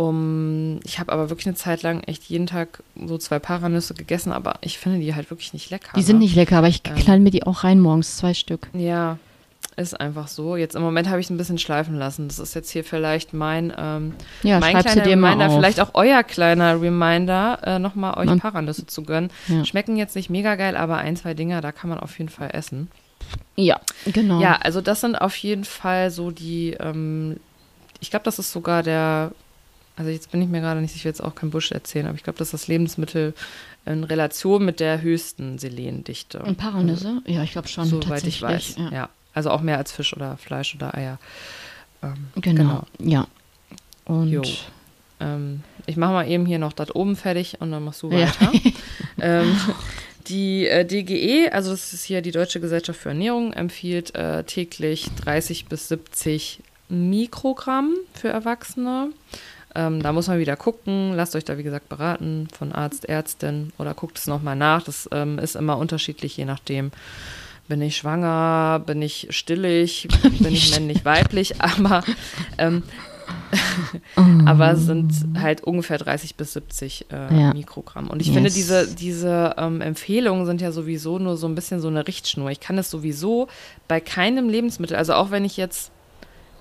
Um, ich habe aber wirklich eine Zeit lang echt jeden Tag so zwei Paranüsse gegessen, aber ich finde die halt wirklich nicht lecker. Die sind ne? nicht lecker, aber ich Ähm. knall mir die auch rein morgens, zwei Stück. Ja, ist einfach so. Jetzt im Moment habe ich es ein bisschen schleifen lassen. Das ist jetzt hier vielleicht mein, ähm, Ja, mein kleiner Reminder, vielleicht auch euer kleiner Reminder, äh, nochmal euch Man- Paranüsse zu gönnen. Ja. Schmecken jetzt nicht mega geil, aber ein, zwei Dinger, da kann man auf jeden Fall essen. Ja, genau. Ja, also das sind auf jeden Fall so die, ähm, ich glaube, das ist sogar der, also jetzt bin ich mir gerade nicht, ich will jetzt auch kein Busch erzählen, aber ich glaube, das ist das Lebensmittel in Relation mit der höchsten Selendichte. Und Paranüsse? Ja, ich glaube schon. Soweit ich weiß. Ja. Ja. Also auch mehr als Fisch oder Fleisch oder Eier. Ähm, Genau. Ja. Und. Ähm, ich mache mal eben hier noch das oben fertig und dann machst du Ja. weiter. *laughs* ähm, die äh, DGE, also das ist hier die Deutsche Gesellschaft für Ernährung, empfiehlt äh, täglich 30 bis 70 Mikrogramm für Erwachsene. Ähm, da muss man wieder gucken. Lasst euch da, wie gesagt, beraten von Arzt, Ärztin oder guckt es nochmal nach. Das ähm, ist immer unterschiedlich, je nachdem. Bin ich schwanger? Bin ich stillig? *laughs* Bin ich männlich, weiblich? Aber ähm, aber es sind halt ungefähr 30 bis 70 äh, Ja. Mikrogramm. Und ich Yes. finde, diese, diese ähm, Empfehlungen sind ja sowieso nur so ein bisschen so eine Richtschnur. Ich kann es sowieso bei keinem Lebensmittel, also auch wenn ich jetzt,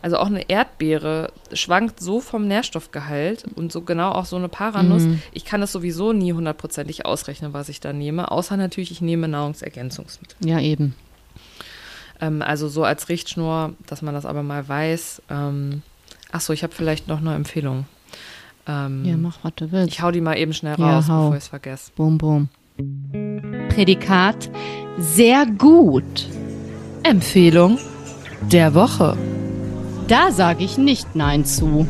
also auch eine Erdbeere schwankt so vom Nährstoffgehalt und so genau auch so eine Paranuss. Mhm. Ich kann es sowieso nie hundertprozentig ausrechnen, was ich da nehme, außer natürlich, ich nehme Nahrungsergänzungsmittel. ja, eben. Ähm, also so als Richtschnur, dass man das aber mal weiß. Ähm, Achso, ich habe vielleicht noch eine Empfehlung. Ähm, Ja, mach, was du willst. ich hau die mal eben schnell Ja, raus, hau. bevor ich es vergesse. Boom, boom. Prädikat sehr gut. Empfehlung der Woche. Da sage ich nicht Nein zu.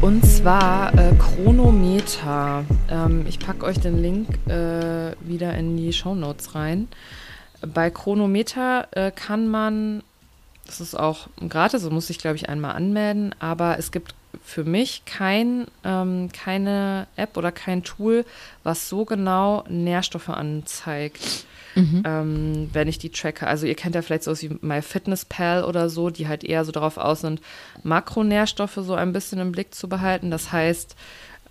Und zwar äh, Chronometer. Ähm, ich packe euch den Link äh, wieder in die Shownotes rein. Bei Chronometer äh, kann man, das ist auch gratis, so muss ich glaube ich einmal anmelden, aber es gibt für mich kein, ähm, keine App oder kein Tool, was so genau Nährstoffe anzeigt. Ähm, wenn ich die tracke. Also ihr kennt ja vielleicht sowas wie MyFitnessPal oder so, die halt eher so darauf aus sind, Makronährstoffe so ein bisschen im Blick zu behalten. Das heißt,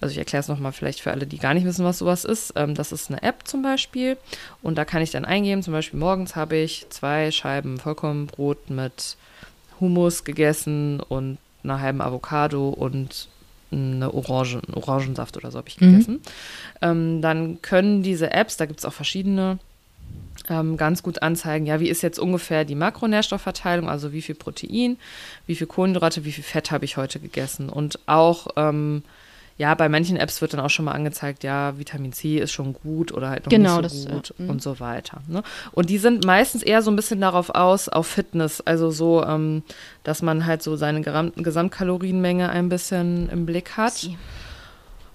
also ich erkläre es nochmal vielleicht für alle, die gar nicht wissen, was sowas ist. Ähm, das ist eine App zum Beispiel und da kann ich dann eingeben, zum Beispiel morgens habe ich zwei Scheiben Vollkornbrot mit Hummus gegessen und einer halben Avocado und eine Orange, einen Orangensaft oder so habe ich Mhm. gegessen. Ähm, dann können diese Apps, da gibt es auch verschiedene, ähm, ganz gut anzeigen, ja, wie ist jetzt ungefähr die Makronährstoffverteilung, also wie viel Protein, wie viel Kohlenhydrate, wie viel Fett habe ich heute gegessen. Und auch, ähm, ja, bei manchen Apps wird dann auch schon mal angezeigt, ja, Vitamin C ist schon gut oder halt noch Genau, nicht so das, gut ja, mhm. und so weiter. Ne? Und die sind meistens eher so ein bisschen darauf aus, auf Fitness, also so, ähm, dass man halt so seine Gesamt Gesamtkalorienmenge ein bisschen im Blick hat.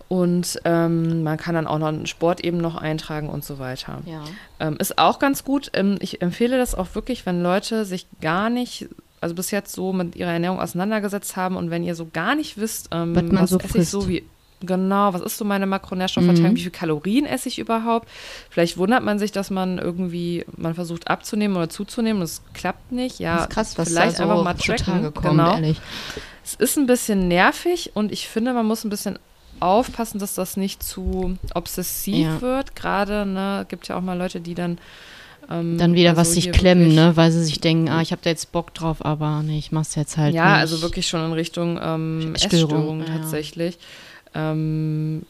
Und ähm, man kann dann auch noch einen Sport eben noch eintragen und so weiter. Ja. Ähm, ist auch ganz gut. Ähm, ich empfehle das auch wirklich, wenn Leute sich gar nicht, also bis jetzt so mit ihrer Ernährung auseinandergesetzt haben und wenn ihr so gar nicht wisst, ähm, Was man was so esse ich so wie, genau, was ist so meine Makronährstoffverteilung, Mhm. wie viel Kalorien esse ich überhaupt? Vielleicht wundert man sich, dass man irgendwie, man versucht abzunehmen oder zuzunehmen und es klappt nicht. Ja, das ist krass, was vielleicht da so einfach mal tracken. kommt, genau. ehrlich. Es ist ein bisschen nervig und ich finde, man muss ein bisschen aufpassen, dass das nicht zu obsessiv Ja. wird. Gerade, ne, gibt ja auch mal Leute, die dann ähm, Dann wieder also was sich klemmen, ne? Weil sie sich denken, ah, ich habe da jetzt Bock drauf, aber nee, ich mach's jetzt halt Ja, nicht. also wirklich schon in Richtung ähm, Essstörung, Essstörung ja. tatsächlich. Ähm,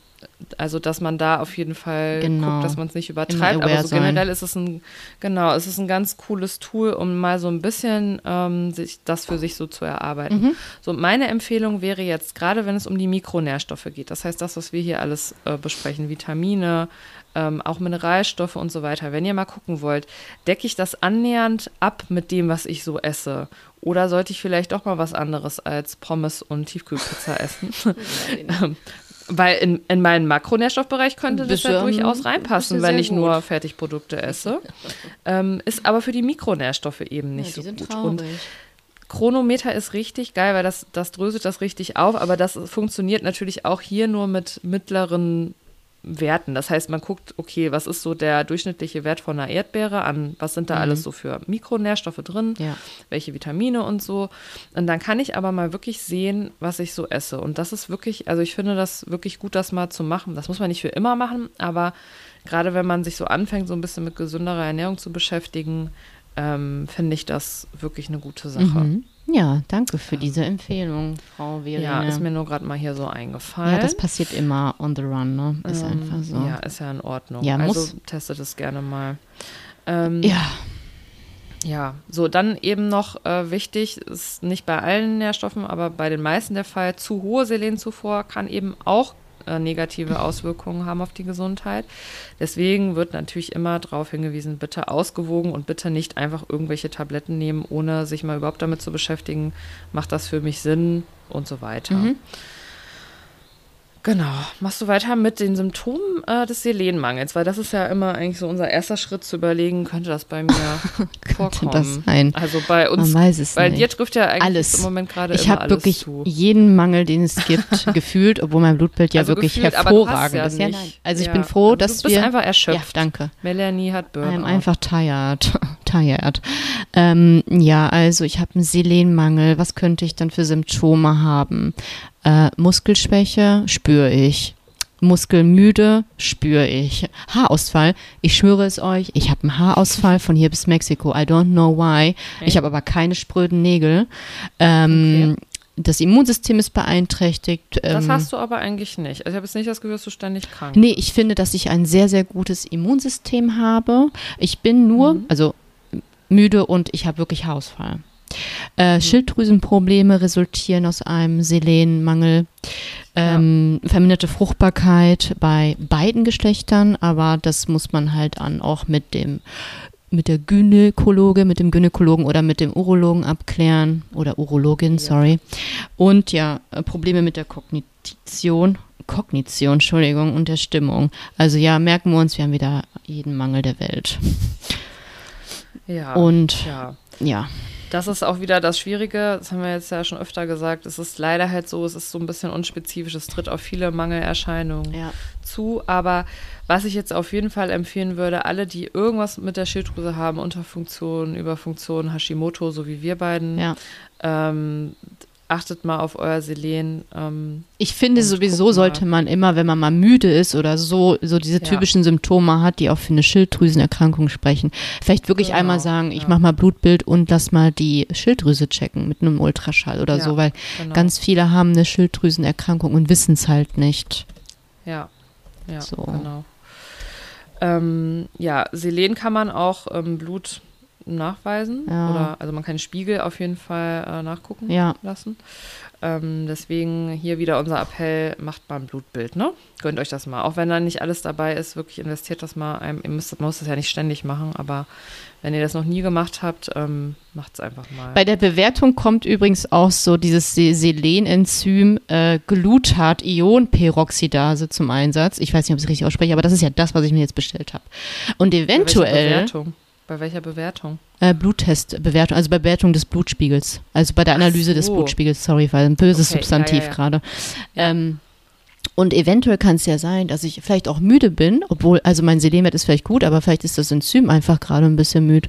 Also, dass man da auf jeden Fall Genau. guckt, dass man es nicht übertreibt. Aber so sein. generell ist es ein, genau, es ist ein ganz cooles Tool, um mal so ein bisschen ähm, sich, das für sich so zu erarbeiten. Mhm. So, meine Empfehlung wäre jetzt, gerade wenn es um die Mikronährstoffe geht, das heißt, das, was wir hier alles äh, besprechen, Vitamine, ähm, auch Mineralstoffe und so weiter. Wenn ihr mal gucken wollt, decke ich das annähernd ab mit dem, was ich so esse? Oder sollte ich vielleicht doch mal was anderes als Pommes und Tiefkühlpizza essen? *laughs* *laughs* Weil in, in meinen Makronährstoffbereich könnte das ja du, durchaus reinpassen, wenn ich gut. nur Fertigprodukte esse. ähm, ist aber für die Mikronährstoffe eben nicht ja, die so sind gut. traurig. Und Chronometer ist richtig geil, weil das, das dröselt das richtig auf, aber das funktioniert natürlich auch hier nur mit mittleren Werten. Das heißt, man guckt, okay, was ist so der durchschnittliche Wert von einer Erdbeere an, was sind da alles so für Mikronährstoffe drin, Ja. welche Vitamine und so. Und dann kann ich aber mal wirklich sehen, was ich so esse. Und das ist wirklich, also ich finde das wirklich gut, das mal zu machen. Das muss man nicht für immer machen, aber gerade wenn man sich so anfängt, so ein bisschen mit gesünderer Ernährung zu beschäftigen, ähm, finde ich das wirklich eine gute Sache. Mhm. Ja, danke für diese Empfehlung, Frau Verena. Ja, ist mir nur gerade mal hier so eingefallen. Ja, das passiert immer on the run, ne? Ist Ähm, einfach so. Ja, ist ja in Ordnung. Ja, also muss- testet es gerne mal. Ähm, ja. Ja, so dann eben noch äh, wichtig, ist nicht bei allen Nährstoffen, aber bei den meisten der Fall, zu hohe Selenzufuhr kann eben auch äh, negative Auswirkungen haben auf die Gesundheit. Deswegen wird natürlich immer darauf hingewiesen, bitte ausgewogen und bitte nicht einfach irgendwelche Tabletten nehmen, ohne sich mal überhaupt damit zu beschäftigen, macht das für mich Sinn und so weiter. Mhm. Genau. Machst du weiter mit den Symptomen äh, des Selenmangels? Weil das ist ja immer eigentlich so unser erster Schritt zu überlegen, könnte das bei mir *laughs* vorkommen? das sein? Also bei uns, Man weiß es weil nicht. dir trifft ja eigentlich Alles. im Moment gerade Ich habe wirklich zu. jeden Mangel, den es gibt, *laughs* gefühlt, obwohl mein Blutbild ja Also wirklich gefühlt, du hervorragend ja ist. Ja. Also ich Ja, bin froh, aber dass du bist wir. einfach ja, erschöpft. danke. Melanie hat Burnout. I'm einfach tired. *laughs* tired. Ähm, ja, also ich habe einen Selenmangel. Was könnte ich dann für Symptome haben? Äh, Muskelschwäche spüre ich. Muskelmüde spüre ich. Haarausfall, ich schwöre es euch, ich habe einen Haarausfall von hier bis Mexiko. I don't know why. Ich habe aber keine spröden Nägel. Ähm, Das Immunsystem ist beeinträchtigt. das ähm, hast du aber eigentlich nicht. Also ich habe jetzt nicht das Gefühl, dass du ständig krank Nee, ich finde, dass ich ein sehr, sehr gutes Immunsystem habe. Ich bin nur, Mhm. also müde und ich habe wirklich Haarausfall. Äh, Schilddrüsenprobleme resultieren aus einem Selenmangel. Ähm, Verminderte Fruchtbarkeit bei beiden Geschlechtern, aber das muss man halt an auch mit dem mit der Gynäkologe, mit dem Gynäkologen oder mit dem Urologen abklären oder Urologin, sorry. Und ja, äh, Probleme mit der Kognition, Kognition, Entschuldigung, und der Stimmung. Also ja, merken wir uns, wir haben wieder jeden Mangel der Welt. Ja. Und ja. ja, Das ist auch wieder das Schwierige, das haben wir jetzt ja schon öfter gesagt. Es ist leider halt so, es ist so ein bisschen unspezifisch, es tritt auf viele Mangelerscheinungen ja. zu. Aber was ich jetzt auf jeden Fall empfehlen würde, alle, die irgendwas mit der Schilddrüse haben, Unterfunktion, Überfunktion, Hashimoto, so wie wir beiden, ja. ähm, achtet mal auf euer Selen. Ähm, Ich finde sowieso sollte man immer, wenn man mal müde ist oder so, so diese Ja. typischen Symptome hat, die auch für eine Schilddrüsenerkrankung sprechen, vielleicht wirklich Genau, einmal sagen, ich ja. mache mal Blutbild und lass mal die Schilddrüse checken mit einem Ultraschall oder Ja, so, weil genau. ganz viele haben eine Schilddrüsenerkrankung und wissen es halt nicht. Ja, ja, So. genau. Ähm, ja, Selen kann man auch im Blut nachweisen. Ja. Oder, also man kann Spiegel auf jeden Fall äh, nachgucken Ja. lassen. Ähm, deswegen hier wieder unser Appell, macht mal ein Blutbild, ne? Gönnt euch das mal. Auch wenn da nicht alles dabei ist, wirklich investiert das mal. Ein, ihr müsst, man muss das ja nicht ständig machen, aber wenn ihr das noch nie gemacht habt, ähm, macht es einfach mal. Bei der Bewertung kommt übrigens auch so dieses Se- Selenenzym äh, Glutathion-Peroxidase zum Einsatz. Ich weiß nicht, ob ich es richtig ausspreche, aber das ist ja das, was ich mir jetzt bestellt habe. Und Bei eventuell Bewertung? Bei welcher Bewertung? äh, Bluttestbewertung, also bei Bewertung des Blutspiegels, also bei der Analyse des so. Blutspiegels, sorry, weil ein böses Okay, ja, Substantiv ja, ja. gerade. Ähm, und eventuell kann es ja sein, dass ich vielleicht auch müde bin, obwohl, also mein Selenwert ist vielleicht gut, aber vielleicht ist das Enzym einfach gerade ein bisschen müde.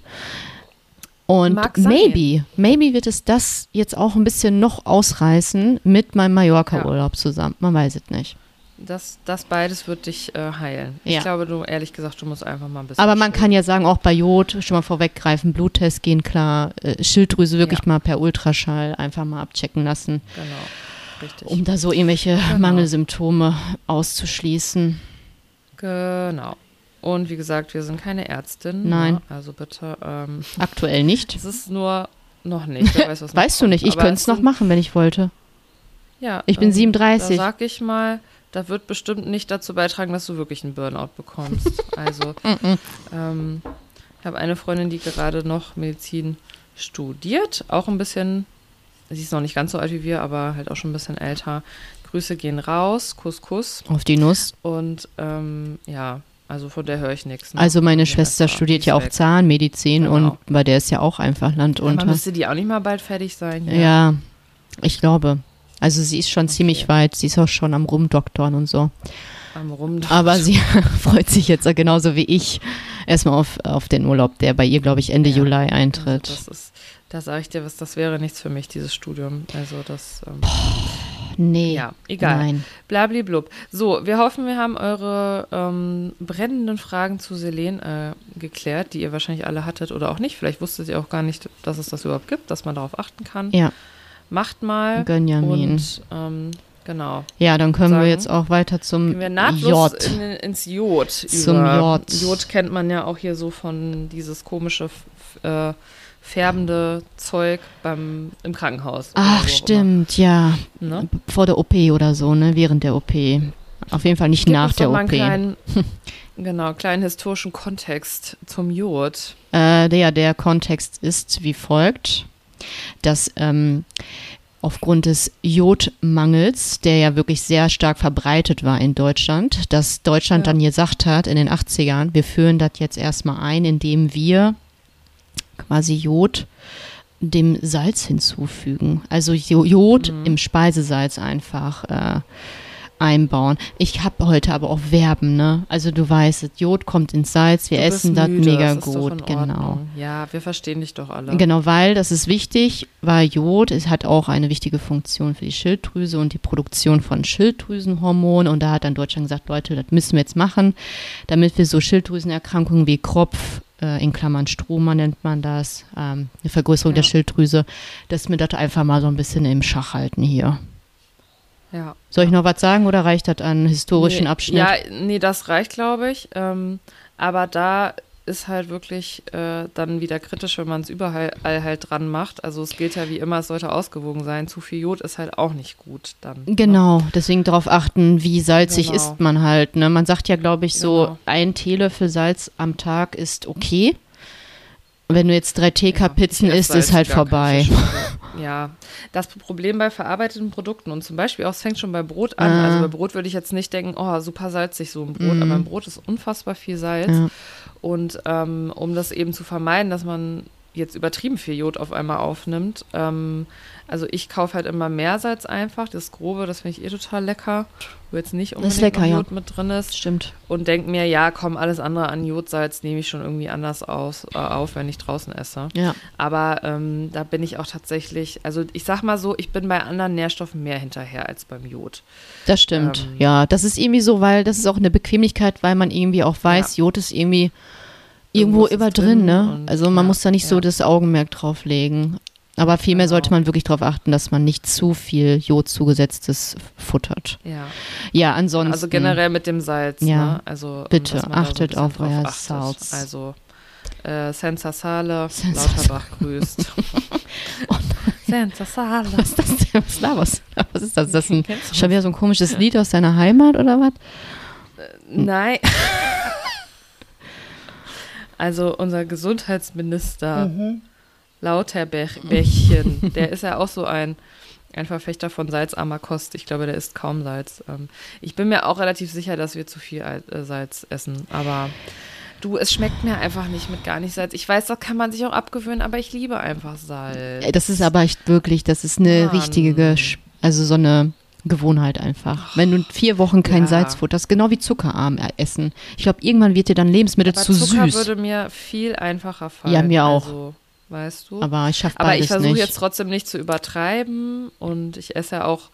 Und maybe, maybe wird es das jetzt auch ein bisschen noch ausreißen mit meinem Mallorca-Urlaub zusammen. Man weiß es nicht. Das, das beides wird dich äh, heilen. Ja. Ich glaube, du, ehrlich gesagt, du musst einfach mal ein bisschen. Aber man chillen. kann ja sagen, auch bei Jod, schon mal vorweggreifen, Bluttest gehen klar, äh, Schilddrüse wirklich Ja. mal per Ultraschall einfach mal abchecken lassen. Genau. richtig. Um da so irgendwelche Genau. Mangelsymptome auszuschließen. Genau. Und wie gesagt, wir sind keine Ärztin. Nein. Ne? Also bitte, ähm, *laughs* Aktuell nicht. es ist nur noch nicht. Weiß, *laughs* Weißt du nicht, ich könnte es noch machen, wenn ich wollte. Ja, Ich bin ähm, 37. Da sag ich mal, da wird bestimmt nicht dazu beitragen, dass du wirklich einen Burnout bekommst. *laughs* also, ähm, ich habe eine Freundin, die gerade noch Medizin studiert, auch ein bisschen, sie ist noch nicht ganz so alt wie wir, aber halt auch schon ein bisschen älter. Grüße gehen raus, Kuss, Kuss. Auf die Nuss. Und ähm, ja, also von der höre ich nichts. ne? Also meine Nee, Schwester studiert die ja auch weg. Zahnmedizin Genau. und bei der ist ja auch einfach Land unter. müsste die auch nicht mal bald fertig sein? hier? Ja, ich glaube. Also sie ist schon ziemlich weit. Sie ist auch schon am Rumdoktoren und so. Am Rum Aber sie *laughs* freut sich jetzt genauso wie ich erstmal auf, auf den Urlaub, der bei ihr, glaube ich, Ende Ja. Juli Also eintritt. das ist, da sage ich dir was, das wäre nichts für mich, dieses Studium. Also das, ähm, nee. ja, egal. Nein. Blabliblub. So, wir hoffen, wir haben eure ähm, brennenden Fragen zu Selene äh, geklärt, die ihr wahrscheinlich alle hattet oder auch nicht. Vielleicht wusstet ihr auch gar nicht, dass es das überhaupt gibt, dass man darauf achten kann. Ja, Macht mal. Gönjamin. Und ähm, genau. Ja, dann können sagen, wir jetzt auch weiter zum wir nahtlos J. in, ins Jod. Zum über. J. Jod kennt man ja auch hier so von dieses komische äh, färbende Zeug beim, im Krankenhaus. Ach, stimmt, ja. Ne? Vor der OP oder so, ne? Während der OP. Auf jeden Fall nicht Gib nach der mal einen OP. Kleinen, *laughs* genau, kleinen historischen Kontext zum Jod. Äh, der, der Kontext ist wie folgt, dass ähm, aufgrund des Jodmangels, der ja wirklich sehr stark verbreitet war in Deutschland, dass Deutschland Ja. dann gesagt hat in den 80ern, wir führen das jetzt erstmal ein, indem wir quasi Jod dem Salz hinzufügen. Also Jo- Jod Mhm. im Speisesalz einfach äh, einbauen. Ich habe heute aber auch Werben, ne? Also du weißt, Jod kommt ins Salz, wir essen das müde, mega das in gut, genau. Ja, wir verstehen dich doch alle. Genau, weil das ist wichtig, weil Jod es hat auch eine wichtige Funktion für die Schilddrüse und die Produktion von Schilddrüsenhormonen. Und da hat dann Deutschland gesagt, Leute, das müssen wir jetzt machen, damit wir so Schilddrüsenerkrankungen wie Kropf, äh, in Klammern Stroma nennt man das, ähm, eine Vergrößerung Ja. der Schilddrüse, dass wir das einfach mal so ein bisschen im Schach halten hier. Ja. Soll ich noch was sagen oder reicht das an historischen nee, Abschnitt? Ja, nee, das reicht, glaube ich. Ähm, aber da ist halt wirklich äh, dann wieder kritisch, wenn man es überall halt dran macht. Also es gilt ja wie immer, es sollte ausgewogen sein. Zu viel Jod ist halt auch nicht gut dann. ne? Genau, deswegen darauf achten, wie salzig Genau. isst man halt. Ne? Man sagt ja, glaube ich, so Genau. ein Teelöffel Salz am Tag ist okay. Wenn du jetzt drei TK-Pizzen esse isst, ist halt vorbei. *laughs* Ja, das Problem bei verarbeiteten Produkten und zum Beispiel auch, es fängt schon bei Brot an. Ah. Also bei Brot würde ich jetzt nicht denken, oh, super salzig so ein Brot, Mhm. aber im Brot ist unfassbar viel Salz. Ja. Und ähm, um das eben zu vermeiden, dass man jetzt übertrieben viel Jod auf einmal aufnimmt, ähm, also ich kaufe halt immer Meersalz einfach, das Grobe, das finde ich eh total lecker, wo jetzt nicht unbedingt lecker, noch ja. Jod mit drin ist. Stimmt. Und denke mir, ja, komm, alles andere an Jodsalz nehme ich schon irgendwie anders aus, äh, auf, wenn ich draußen esse. Ja. Aber ähm, da bin ich auch tatsächlich, also ich sag mal so, ich bin bei anderen Nährstoffen mehr hinterher als beim Jod. Das stimmt. Ähm, ja, das ist irgendwie so, weil das ist auch eine Bequemlichkeit, weil man irgendwie auch weiß, Jod ist irgendwie irgendwo ist immer drin, ne? Also man ja, muss da nicht so ja. das Augenmerk drauf legen. Aber vielmehr Genau. sollte man wirklich darauf achten, dass man nicht zu viel Jod zugesetztes futtert. Ja. Ja, ansonsten. Also generell mit dem Salz. Ja. Ne? Also, Bitte, da so achtet bisschen auf euer achtet. Salz. Also äh, Senza Sale, Senza Lauterbach grüßt. *laughs* Senza Sale. Was ist das denn? Was laberst du? Was ist das? Ist das ein, schon wieder so ein komisches Lied aus deiner Heimat oder was? Nein. *laughs* Also unser Gesundheitsminister Lauterbächchen, *laughs* der ist ja auch so ein, ein Verfechter von salzarmer Kost. Ich glaube, der isst kaum Salz. Ähm, Ich bin mir auch relativ sicher, dass wir zu viel äh, Salz essen. Aber du, es schmeckt mir einfach nicht mit gar nicht Salz. Ich weiß, das kann man sich auch abgewöhnen, aber ich liebe einfach Salz. Das ist aber echt wirklich, das ist eine Mann. richtige, Gesch also so eine Gewohnheit einfach. Wenn du vier Wochen kein Ja. Salz futterst, genau wie zuckerarm äh, essen. Ich glaube, irgendwann wird dir dann Lebensmittel aber zu Zucker süß. würde mir viel einfacher fallen. Ja, mir auch. Also, weißt du? aber ich schaffe Aber ich versuche jetzt trotzdem nicht zu übertreiben und ich esse ja auch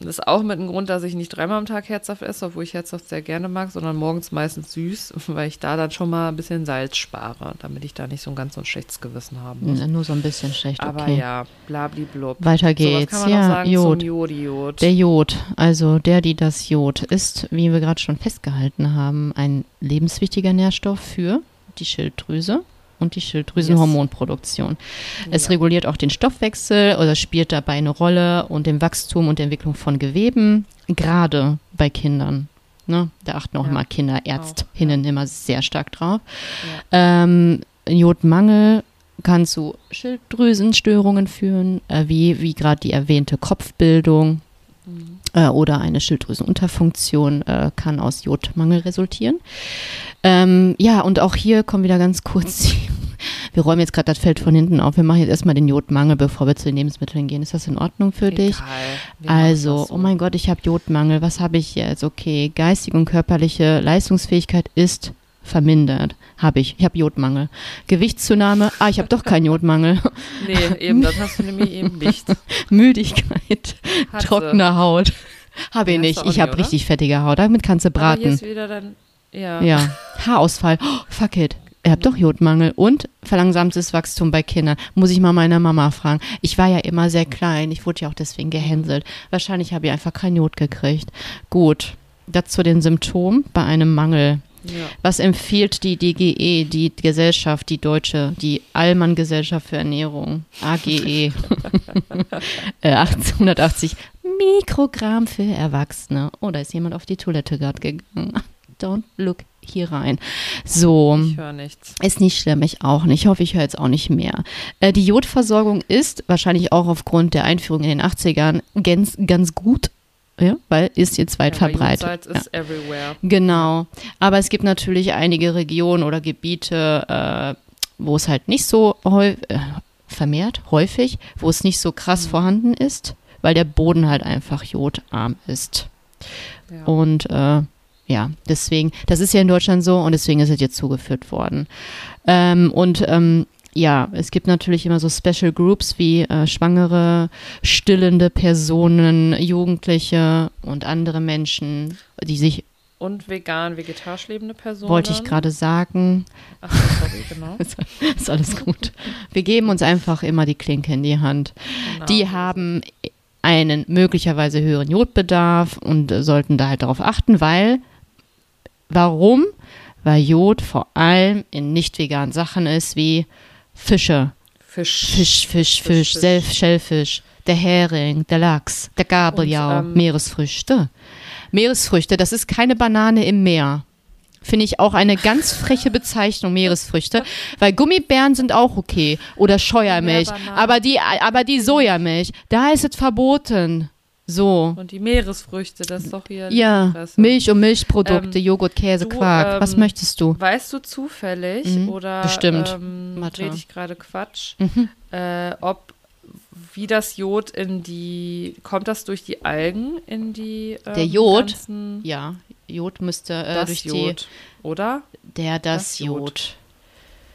Das ist auch mit einem Grund, dass ich nicht dreimal am Tag herzhaft esse, obwohl ich herzhaft sehr gerne mag, sondern morgens meistens süß, *laughs* weil ich da dann schon mal ein bisschen Salz spare, damit ich da nicht so ein ganz so ein schlechtes Gewissen haben muss. Nur so ein bisschen schlecht, Aber okay. ja, blablablub. Weiter So, was geht's. kann man ja, noch sagen Jod. zum Jodiod? Der Jod, also der, die das Jod, ist, wie wir gerade schon festgehalten haben, ein lebenswichtiger Nährstoff für die Schilddrüse und die Schilddrüsenhormonproduktion. Es Ja. reguliert auch den Stoffwechsel oder spielt dabei eine Rolle und dem Wachstum und der Entwicklung von Geweben, gerade bei Kindern. Ne? Da achten auch Ja. immer Kinderärztinnen immer sehr stark drauf. Ähm, Jodmangel kann zu Schilddrüsenstörungen führen, äh, wie, wie gerade die erwähnte Kopfbildung. Äh, oder eine Schilddrüsenunterfunktion äh, kann aus Jodmangel resultieren. Ähm, ja, und auch hier kommen wieder ganz kurz. *laughs* Wir räumen jetzt gerade das Feld von hinten auf. Wir machen jetzt erstmal den Jodmangel, bevor wir zu den Lebensmitteln gehen. Ist das in Ordnung für dich? Egal. Machen Also, so. oh mein Gott, ich habe Jodmangel. Was habe ich jetzt? Okay, geistige und körperliche Leistungsfähigkeit ist vermindert. Habe ich. Ich habe Jodmangel. Gewichtszunahme. Ah, ich habe doch keinen Jodmangel. *laughs* Nee, eben, das hast du nämlich eben *laughs* nicht. Müdigkeit. Hat sie. Trockene Haut. Habe ich Ja, nicht. Ich habe richtig fettige Haut. Damit kannst du Aber braten. ist wieder dann, ja. Ja. Haarausfall. Oh, fuck it. Ihr habt doch Jodmangel und verlangsamtes Wachstum bei Kindern. Muss ich mal meine Mama fragen. Ich war ja immer sehr klein. Ich wurde ja auch deswegen gehänselt. Wahrscheinlich habe ich einfach kein Jod gekriegt. Gut. Das zu den Symptomen bei einem Mangel. Ja. Was empfiehlt die DGE, die Gesellschaft, die deutsche, die Allmann-Gesellschaft für Ernährung, AGE, *laughs* *laughs* äh, 1880 Mikrogramm für Erwachsene. Oh, da ist jemand auf die Toilette gerade gegangen. Don't look hier rein. So. Ich höre nichts. Ist nicht schlimm, ich auch nicht. Ich hoffe, ich höre jetzt auch nicht mehr. Äh, die Jodversorgung ist wahrscheinlich auch aufgrund der Einführung in den 80ern ganz, ganz gut, ja, weil ist jetzt weit Ja, verbreitet. Everywhere. Genau. Aber es gibt natürlich einige Regionen oder Gebiete, äh, wo es halt nicht so häu äh, vermehrt, häufig, wo es nicht so krass Mhm. vorhanden ist, weil der Boden halt einfach jodarm ist. Ja. Und äh, ja, deswegen, das ist ja in Deutschland so und deswegen ist es jetzt zugeführt worden. Ähm, und ähm, ja, es gibt natürlich immer so Special Groups wie äh, Schwangere, stillende Personen, Jugendliche und andere Menschen, die sich, Und vegan, vegetarisch lebende Personen. wollte ich gerade sagen, Ach, so, sorry, genau. *laughs* ist alles gut. Wir geben uns einfach immer die Klinke in die Hand. genau. Die haben einen möglicherweise höheren Jodbedarf und sollten da halt darauf achten, weil, warum? Weil Jod vor allem in nicht veganen Sachen ist, wie Fische, Fisch. Fisch, Fisch, Fisch, Fisch, Schellfisch, der Hering, der Lachs, der Gabeljau, ähm, Meeresfrüchte. Meeresfrüchte, das ist keine Banane im Meer. Finde ich auch eine ganz freche Bezeichnung, Meeresfrüchte. Weil Gummibären sind auch okay. Oder Scheuermilch. Aber die, aber die Sojamilch, da ist es verboten. So. Und die Meeresfrüchte, das ist doch hier. Ja. Milch und Milchprodukte, Ähm, Joghurt, Käse, du, Quark. Was ähm, möchtest du? Weißt du zufällig Mhm, oder bestimmt. ähm, rede ich gerade Quatsch, Mhm. äh, ob wie das Jod in die kommt das durch die Algen in die ähm, Der Jod? Ja, Jod müsste äh, das durch Jod, oder? die, der, das, Das Jod. Jod.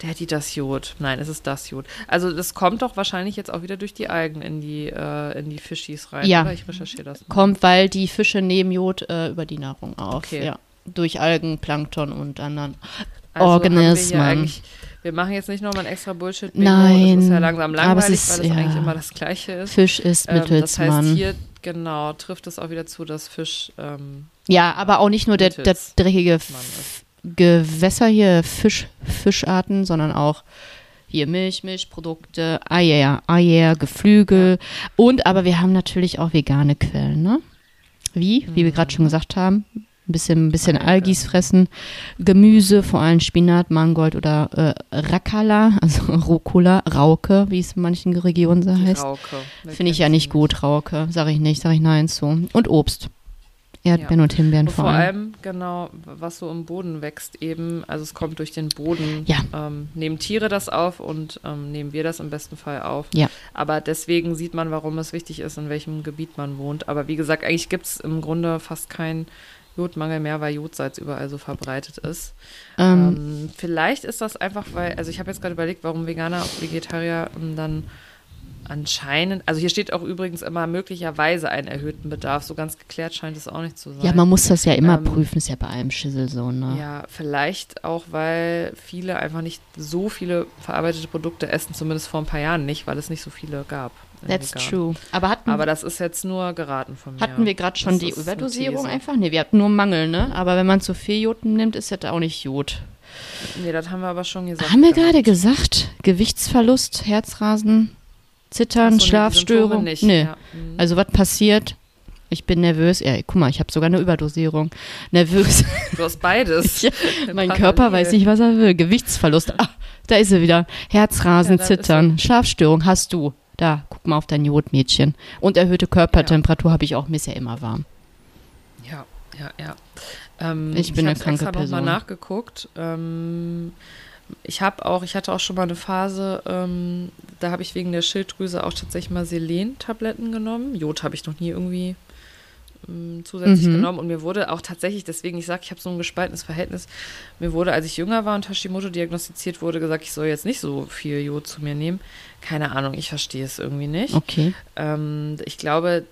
Der die das Jod. Nein, es ist das Jod. Also das kommt doch wahrscheinlich jetzt auch wieder durch die Algen in die äh, in die Fischis rein. Ja. Oder? Ich recherchiere das. mal. Kommt, weil die Fische nehmen Jod äh, über die Nahrung auf. Okay. Ja. Durch Algen, Plankton und anderen. Also Organismen. wir machen jetzt nicht nochmal ein extra Bullshit. Nein, Das ist ja langsam aber es langweilig, ist- weil das ja. eigentlich immer das Gleiche ist. Fisch ist Ähm, das Mittelsmann. heißt, hier genau trifft es auch wieder zu, dass Fisch ähm, ja, aber auch nicht nur der, der dreckige Gewässer hier, Fisch, Fischarten, sondern auch hier Milch, Milchprodukte, Eier, Eier, Geflügel und aber wir haben natürlich auch vegane Quellen, ne? Wie? Wie wir gerade schon gesagt haben, ein bisschen, ein bisschen. Algis fressen, Gemüse, vor allem Spinat, Mangold oder äh, Rakkala, *laughs* also Rucola, Rauke, wie es in manchen Regionen so heißt. Rauke. Finde ich ja nicht gut, Rauke. Sage ich nicht, sage ich nein zu. Und Obst. Erdbeeren Ja. und Himbeeren vor vor allem. allem, genau, was so im Boden wächst eben, also es kommt durch den Boden. Ja. Ähm, nehmen Tiere das auf und ähm, nehmen wir das im besten Fall auf. Ja. Aber deswegen sieht man, warum es wichtig ist, in welchem Gebiet man wohnt. Aber wie gesagt, eigentlich gibt es im Grunde fast keinen Jodmangel mehr, weil Jodsalz überall so verbreitet ist. Ähm, Ähm, vielleicht ist das einfach, weil, also ich habe jetzt gerade überlegt, warum Veganer und Vegetarier ähm, dann anscheinend, also hier steht auch übrigens immer möglicherweise einen erhöhten Bedarf. So ganz geklärt scheint es auch nicht zu sein. Ja, man muss das ja immer ähm, prüfen, ist ja bei allem Schissel so, ne? Ja, vielleicht auch, weil viele einfach nicht so viele verarbeitete Produkte essen, zumindest vor ein paar Jahren nicht, weil es nicht so viele gab. That's vegan. true. Aber, hatten, Aber das ist jetzt nur geraten von mir. Hatten wir gerade schon das die Überdosierung einfach? Nee, wir hatten nur Mangel, ne? Aber wenn man zu viel Jod nimmt, ist das auch nicht Jod. Nee, das haben wir aber schon gesagt. Haben wir gerade gesagt? Gewichtsverlust, Herzrasen, Zittern, so, Schlafstörung? Nee. nee. Ja. Mhm. Also was passiert? Ich bin nervös. Ja, guck mal, ich habe sogar eine Überdosierung. Nervös. Du hast beides. *laughs* ja, mein Körper weiß nicht, was er will. Gewichtsverlust. Ah, da ist er wieder. Herzrasen, ja, Zittern, Schlafstörung hast du. Da, guck mal auf dein Jodmädchen. Und erhöhte Körpertemperatur habe ich auch, mir ist ja immer warm. Ja, ja, ja. Ähm, ich bin ich eine kranke Person. Ich habe nochmal nachgeguckt. Ähm, ich habe auch, ich hatte auch schon mal eine Phase, ähm, da habe ich wegen der Schilddrüse auch tatsächlich mal Selen-Tabletten genommen. Jod habe ich noch nie irgendwie ähm, zusätzlich mhm. genommen und mir wurde auch tatsächlich, deswegen ich sage, ich habe so ein gespaltenes Verhältnis, mir wurde, als ich jünger war und Hashimoto diagnostiziert wurde, gesagt, ich soll jetzt nicht so viel Jod zu mir nehmen. Keine Ahnung, ich verstehe es irgendwie nicht. Okay. Ähm, ich glaube,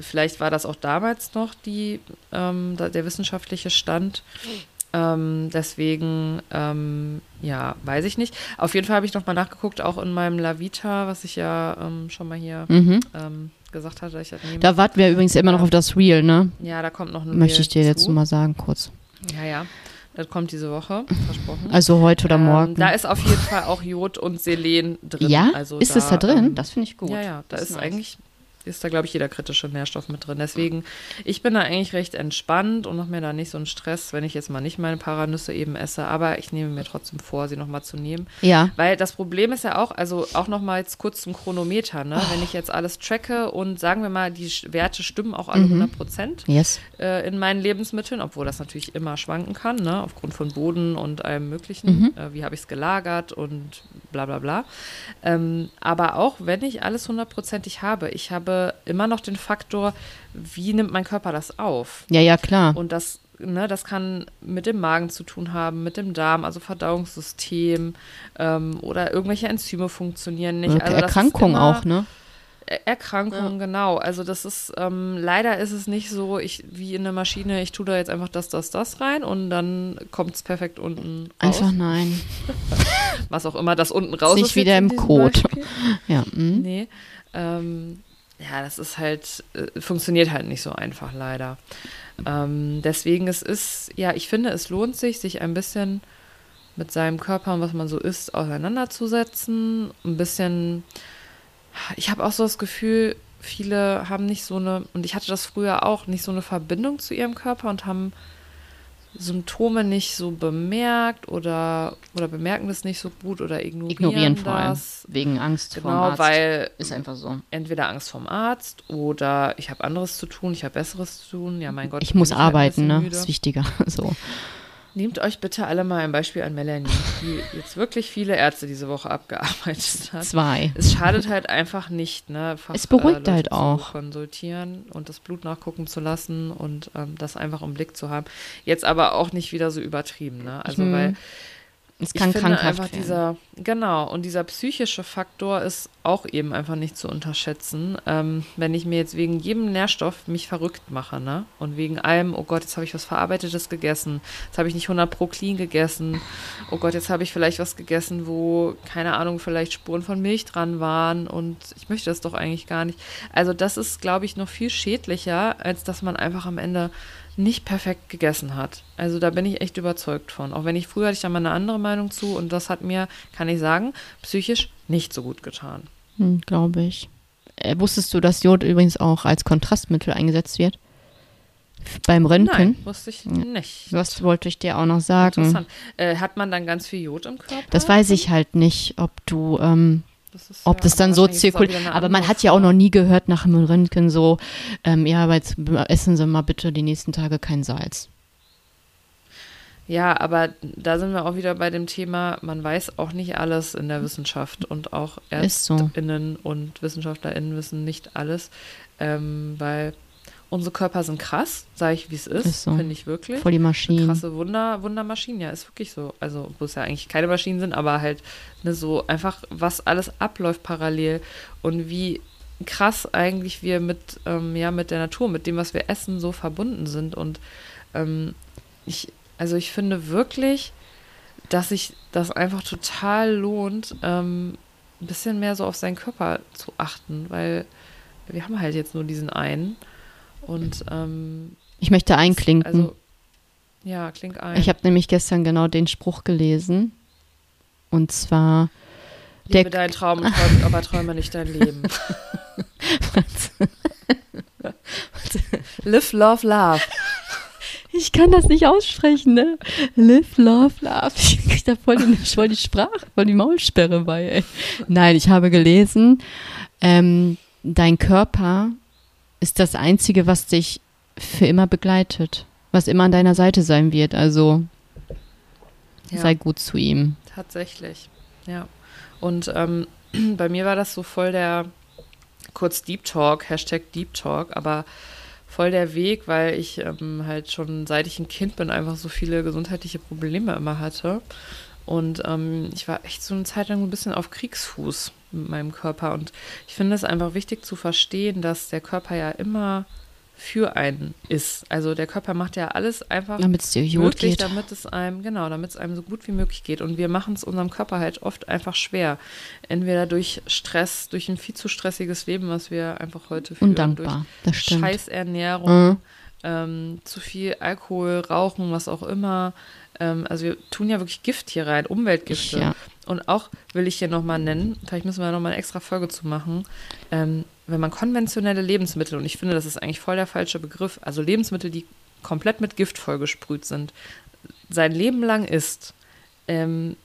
vielleicht war das auch damals noch die, ähm, der wissenschaftliche Stand. Ähm, deswegen, ähm, ja, weiß ich nicht. Auf jeden Fall habe ich nochmal nachgeguckt, auch in meinem Lavita, was ich ja ähm, schon mal hier mhm. Ähm, gesagt hatte. Ich. Da warten wir übrigens immer noch auf das Real, ne? Ja, da kommt noch ein Möchte ich dir jetzt mal sagen, kurz. Ja, ja. Das kommt diese Woche, versprochen. Also heute oder ähm, morgen. da ist auf jeden Fall auch Jod und Selen drin. Ja, also ist es da, da drin? Ähm, das finde ich gut. Ja, ja, da das ist, nice. eigentlich ist da, glaube ich, jeder kritische Nährstoff mit drin. Deswegen, ich bin da eigentlich recht entspannt und mache mir da nicht so einen Stress, wenn ich jetzt mal nicht meine Paranüsse eben esse. Aber ich nehme mir trotzdem vor, sie nochmal zu nehmen. Ja. Weil das Problem ist ja auch, also auch nochmal jetzt kurz zum Chronometer, ne? Oh. Wenn ich jetzt alles tracke und sagen wir mal, die Werte stimmen auch alle mhm. 100 Prozent yes. äh, in meinen Lebensmitteln, obwohl das natürlich immer schwanken kann, ne? Aufgrund von Boden und allem Möglichen. Mhm. Äh, wie habe ich es gelagert und bla bla bla. Ähm, aber auch wenn ich alles hundertprozentig habe, ich habe immer noch den Faktor, wie nimmt mein Körper das auf? Ja, ja, klar. Und das, ne, das kann mit dem Magen zu tun haben, mit dem Darm, also Verdauungssystem ähm, oder irgendwelche Enzyme funktionieren nicht. Also Erkrankung auch, ne? Erkrankungen, ja. genau. Also das ist, ähm, leider ist es nicht so, ich wie in der Maschine, ich tue da jetzt einfach das, das, das rein und dann kommt es perfekt unten raus. Einfach nein. *laughs* Was auch immer das unten raus ist. Nicht wieder im Code. Ja. Mh. Nee. Ähm, ja, das ist halt, äh, funktioniert halt nicht so einfach, leider. Ähm, deswegen es ist, ja, ich finde, es lohnt sich, sich ein bisschen mit seinem Körper und was man so isst, auseinanderzusetzen. Ein bisschen, ich habe auch so das Gefühl, viele haben nicht so eine, und ich hatte das früher auch, nicht so eine Verbindung zu ihrem Körper und haben Symptome nicht so bemerkt oder, oder bemerken das nicht so gut oder ignorieren, ignorieren das. vor allem wegen Angst genau, vom Arzt. weil ist einfach so. Entweder Angst vom Arzt oder ich habe anderes zu tun, ich habe besseres zu tun. Ja, mein Gott. Ich muss arbeiten, ne? Müde. Ist wichtiger. *laughs* so. Nehmt euch bitte alle mal ein Beispiel an Melanie, die *laughs* jetzt wirklich viele Ärzte diese Woche abgearbeitet hat. Zwei. Es schadet halt einfach nicht, ne? Fach, es beruhigt äh, halt auch. konsultieren und das Blut nachgucken zu lassen und ähm, das einfach im Blick zu haben. Jetzt aber auch nicht wieder so übertrieben, ne? Also, mhm. weil es kann ich finde krankhaft einfach werden. dieser, genau, und dieser psychische Faktor ist auch eben einfach nicht zu unterschätzen. Ähm, wenn ich mir jetzt wegen jedem Nährstoff mich verrückt mache, ne? Und wegen allem, oh Gott, jetzt habe ich was Verarbeitetes gegessen, jetzt habe ich nicht 100 pro clean gegessen, oh Gott, jetzt habe ich vielleicht was gegessen, wo, keine Ahnung, vielleicht Spuren von Milch dran waren und ich möchte das doch eigentlich gar nicht. Also das ist, glaube ich, noch viel schädlicher, als dass man einfach am Ende nicht perfekt gegessen hat. Also da bin ich echt überzeugt von. Auch wenn ich früher hatte ich da mal eine andere Meinung zu und das hat mir, kann ich sagen, psychisch nicht so gut getan. Hm, Glaube ich. Äh, wusstest du, dass Jod übrigens auch als Kontrastmittel eingesetzt wird? Beim Röntgen? Nein, wusste ich nicht. Das wollte ich dir auch noch sagen. Interessant. Äh, hat man dann ganz viel Jod im Körper? Das weiß ich halt nicht, ob du ähm, das Ob ja, das dann so zirkuliert. Aber man hat ja auch noch nie gehört nach dem Röntgen so, ähm, ja, aber jetzt essen Sie mal bitte die nächsten Tage kein Salz. Ja, aber da sind wir auch wieder bei dem Thema, man weiß auch nicht alles in der Wissenschaft und auch ÄrztInnen so. und WissenschaftlerInnen wissen nicht alles, ähm, weil unsere Körper sind krass, sage ich, wie es ist, Ist so. finde ich wirklich. Voll die Maschinen. Krasse Wunder, Wundermaschinen, ja, ist wirklich so. Also, wo es ja eigentlich keine Maschinen sind, aber halt ne, so einfach, was alles abläuft parallel und wie krass eigentlich wir mit, ähm, ja, mit der Natur, mit dem, was wir essen, so verbunden sind. Und ähm, ich, also ich finde wirklich, dass sich das einfach total lohnt, ähm, ein bisschen mehr so auf seinen Körper zu achten, weil wir haben halt jetzt nur diesen einen. Und ähm, Ich möchte einklinken. also, ja, klink ein. ich habe nämlich gestern genau den Spruch gelesen. Und zwar, Liebe der- deinen Traum, *laughs* träum, aber träume nicht dein Leben. *laughs* *laughs* Live, love, love. ich kann das nicht aussprechen, ne? Live, love, love. Ich krieg da voll die, voll die Sprache, voll die Maulsperre bei, ey. Nein, ich habe gelesen, ähm, dein Körper ist das Einzige, was dich für immer begleitet. Was immer an deiner Seite sein wird. Also Ja. sei gut zu ihm. Tatsächlich, ja. Und ähm, *clears throat* bei mir war das so voll der, kurz Deep Talk, Hashtag Deep Talk, aber voll der Weg, weil ich ähm, halt schon seit ich ein Kind bin einfach so viele gesundheitliche Probleme immer hatte. Und ähm, ich war echt so eine Zeit lang ein bisschen auf Kriegsfuß mit meinem Körper. Und ich finde es einfach wichtig zu verstehen, dass der Körper ja immer für einen ist. Also der Körper macht ja alles einfach Damit es dir gut möglich, geht. damit es einem, genau, damit es einem so gut wie möglich geht. Und wir machen es unserem Körper halt oft einfach schwer. Entweder durch Stress, durch ein viel zu stressiges Leben, was wir einfach heute führen. Undankbar. Das Durch stimmt. Scheißernährung, Mhm. ähm, zu viel Alkohol, Rauchen, was auch immer. Ähm, also wir tun ja wirklich Gift hier rein, Ich, Umweltgifte. ja. Und auch will ich hier nochmal nennen, vielleicht müssen wir nochmal eine extra Folge zu machen, ähm, wenn man konventionelle Lebensmittel, und ich finde, das ist eigentlich voll der falsche Begriff, also Lebensmittel, die komplett mit Gift vollgesprüht sind, sein Leben lang isst, ähm,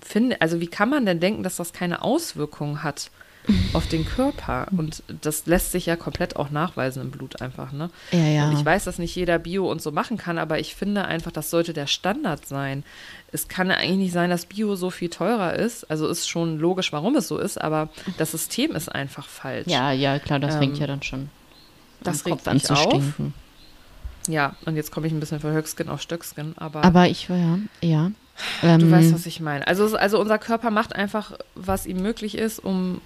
finde, also wie kann man denn denken, dass das keine Auswirkungen hat *laughs* auf den Körper? Und das lässt sich ja komplett auch nachweisen im Blut einfach, ne? Ja, ja. Und ich weiß, dass nicht jeder Bio und so machen kann, aber ich finde einfach, das sollte der Standard sein. Es kann ja eigentlich nicht sein, dass Bio so viel teurer ist. Also ist schon logisch, warum es so ist, aber das System ist einfach falsch. ja, ja, klar, das Ähm, regt ja dann schon. das regt Kopf an zu auf. stinken. Ja, und jetzt komme ich ein bisschen von Höchskin auf Stöckskin, aber, Aber ich, ja, ja. du Ähm, weißt, was ich meine. Also, also unser Körper macht einfach, was ihm möglich ist, um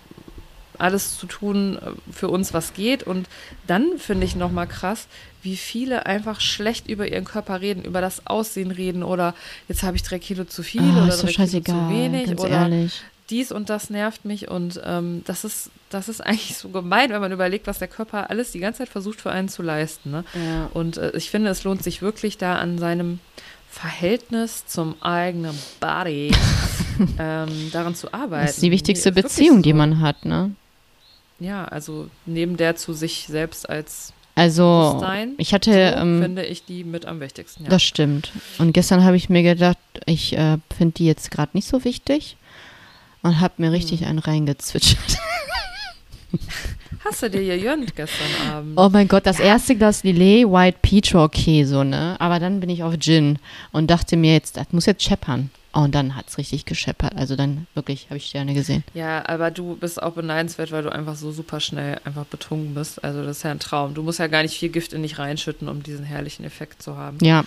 alles zu tun äh, für uns, was geht. Und dann finde ich nochmal krass, wie viele einfach schlecht über ihren Körper reden, über das Aussehen reden oder jetzt habe ich drei Kilo zu viel ah, oder drei Kilo zu wenig ganz oder ehrlich. dies und das nervt mich und ähm, das ist das ist *laughs* eigentlich so gemein, wenn man überlegt, was der Körper alles die ganze Zeit versucht für einen zu leisten. Ne? Ja. Und äh, ich finde, es lohnt sich wirklich da an seinem Verhältnis zum eigenen Body *laughs* ähm, daran zu arbeiten. Das ist die wichtigste Nee, ist wirklich Beziehung, die so. man hat, ne? Ja, also neben der zu sich selbst als Also, ich hatte, so, ähm, finde ich die mit am wichtigsten. Ja. das stimmt. Und gestern habe ich mir gedacht, ich äh, finde die jetzt gerade nicht so wichtig und habe mir richtig Hm. einen reingezwitschert. *laughs* Hast du dir gegönnt gestern Abend? Oh mein Gott, das erste Glas Lillet, White Peach okay, so, ne? Aber dann bin ich auf Gin und dachte mir jetzt, das muss jetzt scheppern. Und dann hat es richtig gescheppert. Also dann wirklich habe ich Sterne gesehen. Ja, aber du bist auch beneidenswert, weil du einfach so super schnell einfach betrunken bist. Also das ist ja ein Traum. Du musst ja gar nicht viel Gift in dich reinschütten, um diesen herrlichen Effekt zu haben. Ja,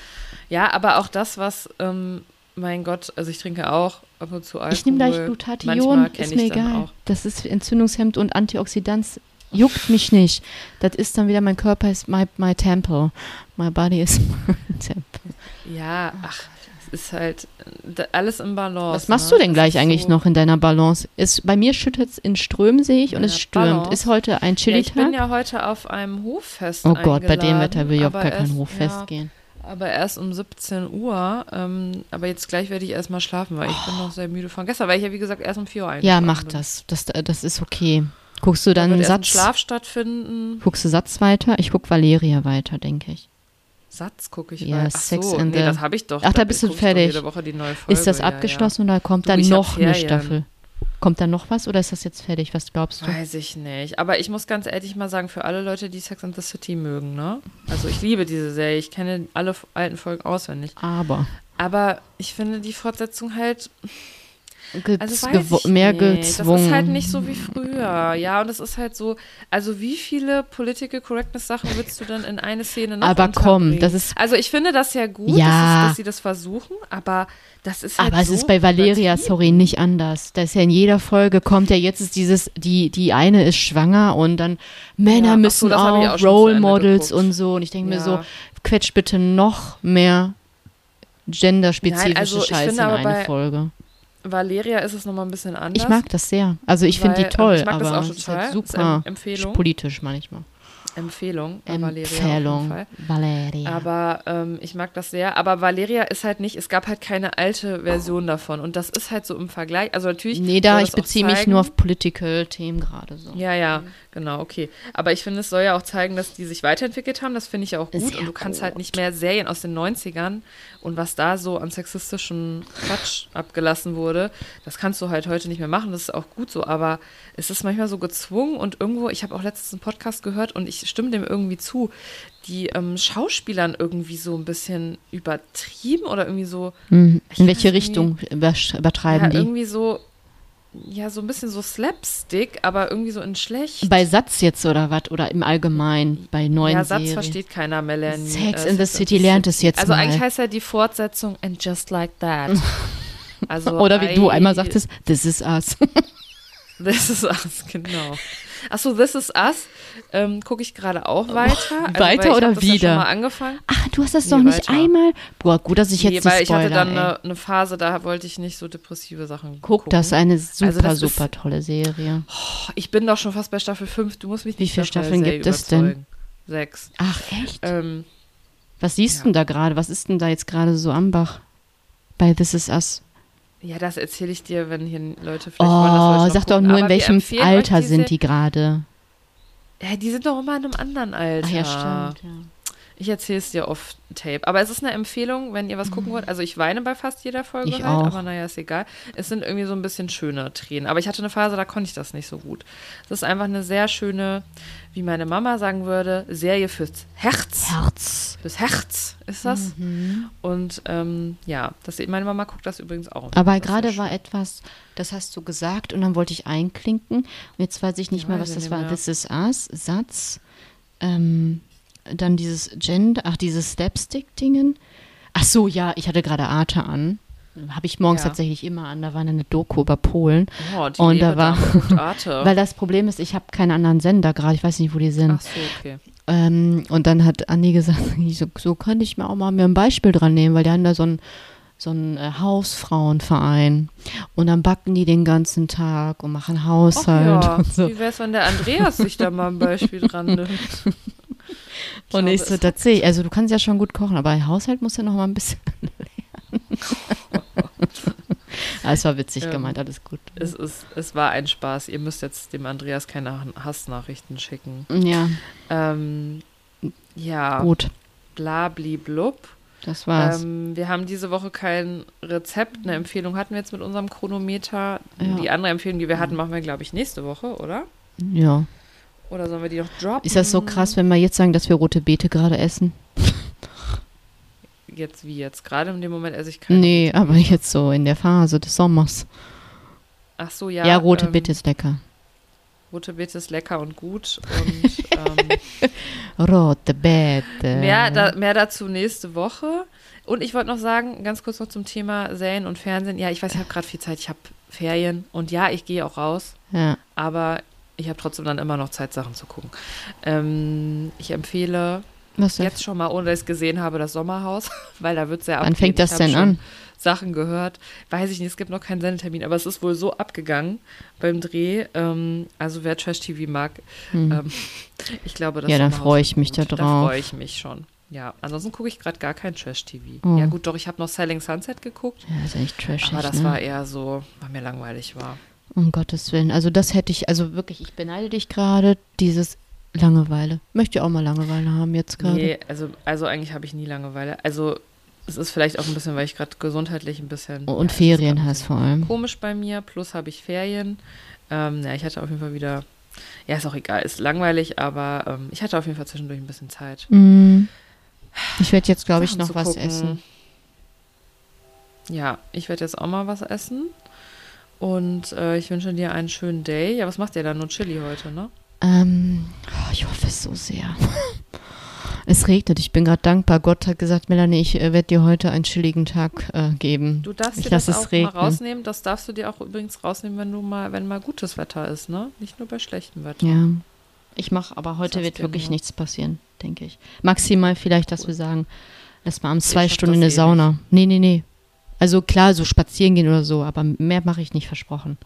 Ja, aber auch das, was, ähm, mein Gott, also ich trinke auch ab und zu Alkohol. ich nehme gleich Glutathion, ist mir egal. Das ist Entzündungshemd und Antioxidant. Juckt mich nicht. Das ist dann wieder, mein Körper ist my, my temple. My body is *laughs* my temple. Ja, ach, ist halt da- alles im Balance. Was machst ne? du denn gleich eigentlich so- noch in deiner Balance? Ist, bei mir schüttet es in Strömen, sehe ich, und Ja, es stürmt. Balance. Ist heute ein Ja, ich bin Chili-Tag? ja heute auf einem Hoffest oh Gott, bei dem Wetter will ich auf gar kein Hoffest ja, gehen. Aber erst um 17 Uhr. Ähm, aber jetzt gleich werde ich erstmal schlafen, weil ich bin noch sehr müde von gestern, weil ich ja, wie gesagt, erst um 4 Uhr Ja, eingeschlafen mach bin. das. das. Das ist okay. Guckst du Da dann ein Satz? Schlaf stattfinden. Guckst du Satz weiter? Ich guck Valeria weiter, denke ich. Gucke gucke ich Ja, mal. Ach Sex so, and nee, the- das habe ich doch. Ach, da bist du fertig. Ist das ja, abgeschlossen oder kommt Du, dann noch eine. Staffel? Kommt dann noch was oder ist das jetzt fertig? Was glaubst Ja. du? Weiß ich nicht. Aber ich muss ganz ehrlich mal sagen, für alle Leute, die Sex and the City mögen, ne? Also ich liebe diese Serie. Ich kenne alle alten Folgen auswendig. Aber. Aber ich finde die Fortsetzung halt. Also ich mehr nicht. gezwungen. Das ist halt nicht so wie früher. Ja, und es ist halt so, also wie viele Political Correctness Sachen willst du denn in eine Szene noch Aber komm, das ist- Also ich finde das ja gut, Ja. dass, es, dass sie das versuchen, aber das ist halt Aber es so ist bei Valeria, sorry, nicht anders. Da ist ja in jeder Folge kommt ja jetzt ist dieses, die, die eine ist schwanger und dann Männer Ja, müssen so, auch, auch Role Models geguckt. und so. Und ich denke mir Ja. so, quetsch bitte noch mehr genderspezifische Nein, also Scheiße in eine bei- Folge. Valeria ist es nochmal ein bisschen anders. Ich mag das sehr. Also ich finde die ähm, toll, ich mag das aber auch es ist total. halt Ist super Em- Empfehlung. politisch manchmal. Empfehlung Valeria Empfehlung. Valeria. Aber ähm, ich mag das sehr. Aber Valeria ist halt nicht, es gab halt keine alte Version davon. Und das ist halt so im Vergleich. Also natürlich. nee, da ich beziehe mich nur auf political Themen gerade so. Ja, ja, genau, okay. Aber ich finde, es soll ja auch zeigen, dass die sich weiterentwickelt haben. Das finde ich ja auch gut. Sehr und du kannst halt gut. nicht mehr Serien aus den 90ern und was da so an sexistischen Quatsch *laughs* abgelassen wurde, das kannst du halt heute nicht mehr machen. Das ist auch gut so. Aber es ist manchmal so gezwungen und irgendwo, ich habe auch letztens einen Podcast gehört und ich stimme dem irgendwie zu, die ähm, Schauspielern irgendwie so ein bisschen übertrieben oder irgendwie so, Mhm. Ich In welche. Richtung übertreiben ja, die? irgendwie so, ja, so ein bisschen so Slapstick, aber irgendwie so in schlecht. Bei Satz jetzt oder was? Oder im Allgemeinen bei neuen ja, Satz Serien? versteht keiner, Melanie. Sex Äh, in the City lernt es jetzt Also mal. eigentlich heißt ja die Fortsetzung And Just Like That. *laughs* Also Oder wie du I- einmal sagtest, this is us. This is Us, genau. Achso, This is Us ähm, gucke ich gerade auch weiter. Also, weiter oder das Ja wieder? schon mal angefangen. Ach, du hast das Nee, doch nicht weiter. einmal. Boah, gut, dass ich jetzt Nee, weil ich hatte spoiler, dann eine, eine Phase, da wollte ich nicht so depressive Sachen Guck, gucken. das ist eine super, Also das ist- super tolle Serie. Oh, ich bin doch schon fast bei Staffel 5. Du musst mich Wie nicht viele davon Staffeln gibt es denn? Sechs. Ach, echt? Ähm, Was siehst ja. du denn da gerade? Was ist denn da jetzt gerade so am Bach? Bei This Is Us. ja, das erzähle ich dir, wenn hier Leute vielleicht wollen, das Oh, sag doch nur, in welchem Alter die sind die gerade. Ja, die sind doch immer in einem anderen Alter. Ach ja, stimmt. Ja. Ich erzähle es dir off Tape. Aber es ist eine Empfehlung, wenn ihr was gucken wollt. Also ich weine bei fast jeder Folge Ich halt, auch. aber naja, ist egal. Es sind irgendwie so ein bisschen schöne Tränen. Aber ich hatte eine Phase, da konnte ich das nicht so gut. Es ist einfach eine sehr schöne, wie meine Mama sagen würde, Serie fürs Herz. Herz. Fürs Herz ist das. Mhm. Und ähm, ja, das, meine Mama guckt das übrigens auch. Aber gerade war etwas, das hast du gesagt und dann wollte ich einklinken. Und jetzt weiß ich nicht Ja, mehr, was das war. mehr. This is Us, Satz. Ähm, dann dieses Gender, ach, dieses Slapstick-Dingen. Ach so, ja, ich hatte gerade Arte an. Habe ich morgens Ja. tatsächlich immer an. Da war eine Doku über Polen. Oh, die und da war- *laughs* Arte. Weil das Problem ist, ich habe keinen anderen Sender gerade. Ich weiß nicht, wo die sind. Ach so, okay. Ähm, und dann hat Andi gesagt, *laughs* so, so könnte ich mir auch mal mir ein Beispiel dran nehmen, weil die haben da so einen so einen, äh, Hausfrauenverein. Und dann backen die den ganzen Tag und machen Ach Haushalt ja, und so. wie wär's, wenn der Andreas sich da mal ein Beispiel dran nimmt? *laughs* Und ich so, tatsächlich, also du kannst ja schon gut kochen, aber Haushalt musst du noch mal ein bisschen *laughs* lernen. ah, es war witzig Ähm, gemeint, alles gut. Es, ist, es war ein Spaß. Ihr müsst jetzt dem Andreas keine Hassnachrichten schicken. Ja, Ähm, ja, gut, blabli-blub. das war's. Ähm, wir haben diese Woche kein Rezept. Eine Empfehlung hatten wir jetzt mit unserem Chronometer. Ja. Die andere Empfehlung, die wir hatten, machen wir, glaube ich, nächste Woche, oder? ja. Oder sollen wir die noch droppen? Ist das so krass, wenn wir jetzt sagen, dass wir rote Beete gerade essen? *laughs* Jetzt wie jetzt? Gerade in dem Moment esse ich keine. Nee, aber jetzt so in der Phase des Sommers. Ach so, ja. Ja, rote ähm, Beete ist lecker. Rote Beete ist lecker und gut. Und ähm, *laughs* Rote Beete. Mehr, da, mehr dazu nächste Woche. Und ich wollte noch sagen, ganz kurz noch zum Thema Serien und Fernsehen. Ja, ich weiß, ich habe gerade viel Zeit, ich habe Ferien und ja, ich gehe auch raus, Ja. aber ich habe trotzdem dann immer noch Zeit, Sachen zu gucken. Ähm, ich empfehle jetzt schon mal, ohne dass ich es gesehen habe, das Sommerhaus, *laughs* weil da wird es sehr Wann abgehen. fängt das denn an? Sachen gehört. Weiß ich nicht, es gibt noch keinen Sendetermin, aber es ist wohl so abgegangen beim Dreh. Ähm, also wer Trash-TV mag, Hm. ähm, *laughs* ich glaube, das Ja, dann freue ich mich da gut. Da drauf. freue ich mich schon. Ja, ansonsten gucke ich gerade gar kein Trash-TV. Oh. Ja gut, doch, ich habe noch Selling Sunset geguckt, Ja, ist echt trashig, aber das ne? war eher so, weil mir langweilig war. Um Gottes Willen. Also das hätte ich, also wirklich, ich beneide dich gerade, dieses Langeweile. Möchte ja auch mal Langeweile haben jetzt gerade. Nee, also, also eigentlich habe ich nie Langeweile. Also es ist vielleicht auch ein bisschen, weil ich gerade gesundheitlich ein bisschen... Und ja, Ferien hast bisschen vor allem. Komisch bei mir, plus habe ich Ferien. Ähm, ja, ich hatte auf jeden Fall wieder... Ja, ist auch egal, ist langweilig, aber ähm, ich hatte auf jeden Fall zwischendurch ein bisschen Zeit. Mm. Ich werde jetzt, glaube ich, noch was gucken. essen. Ja, ich werde jetzt auch mal was essen. Und äh, ich wünsche dir einen schönen Day. Ja, was macht ihr dann? Nur Chili heute, ne? Ähm, oh, ich hoffe es so sehr. *laughs* es regnet. Ich bin gerade dankbar. Gott hat gesagt, Melanie, ich äh, werde dir heute einen chilligen Tag äh, geben. Du darfst ich dir das auch mal rausnehmen. Das darfst du dir auch übrigens rausnehmen, wenn du mal, wenn mal gutes Wetter ist, ne? Nicht nur bei schlechtem Wetter. Ja. Ich mache, aber heute wird wirklich nur. nichts passieren, denke ich. Maximal vielleicht, dass wir sagen, lass mal abends zwei Stunden in eine eh Sauna. Nee, nee, nee. Also klar, so spazieren gehen oder so, aber mehr mache ich nicht versprochen.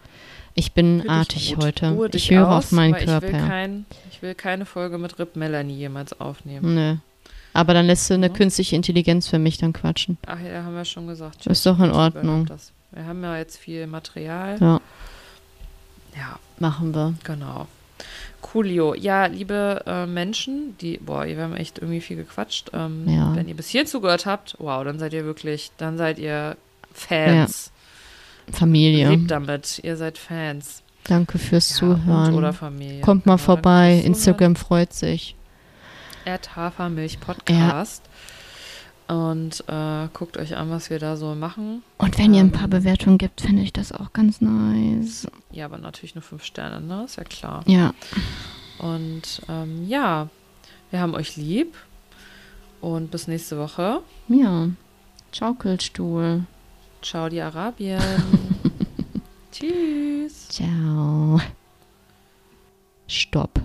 Ich bin Fühl artig heute. Ruhe Ich höre aus, auf meinen Körper. Ich will, kein, ich will keine Folge mit Rip Melanie jemals aufnehmen. Nö. Aber dann lässt du eine Ja. künstliche Intelligenz für mich dann quatschen. Ach ja, haben wir schon gesagt. Ist doch in Ordnung. Wir haben ja jetzt viel Material. Ja, Ja, machen wir. genau. Coolio. Ja, liebe äh, Menschen, die, boah, wir haben echt irgendwie viel gequatscht. Ähm, Ja. Wenn ihr bis hier zugehört habt, wow, dann seid ihr wirklich, dann seid ihr Fans. Familie. Lebt damit, ihr seid Fans. Danke fürs Ja, Zuhören. oder Familie. Kommt mal vorbei. Instagram freut sich. Hafermilch Podcast. Und äh, guckt euch an, was wir da so machen. Und wenn ihr ein Ähm, paar Bewertungen gibt, finde ich das auch ganz nice. Ja, aber natürlich nur fünf Sterne, ne? Ist ja klar. Ja. Und ähm, ja, wir haben euch lieb. Und bis nächste Woche. Ja. Schaukelstuhl. Ciao, die Arabien. *laughs* Tschüss. Ciao. Stopp.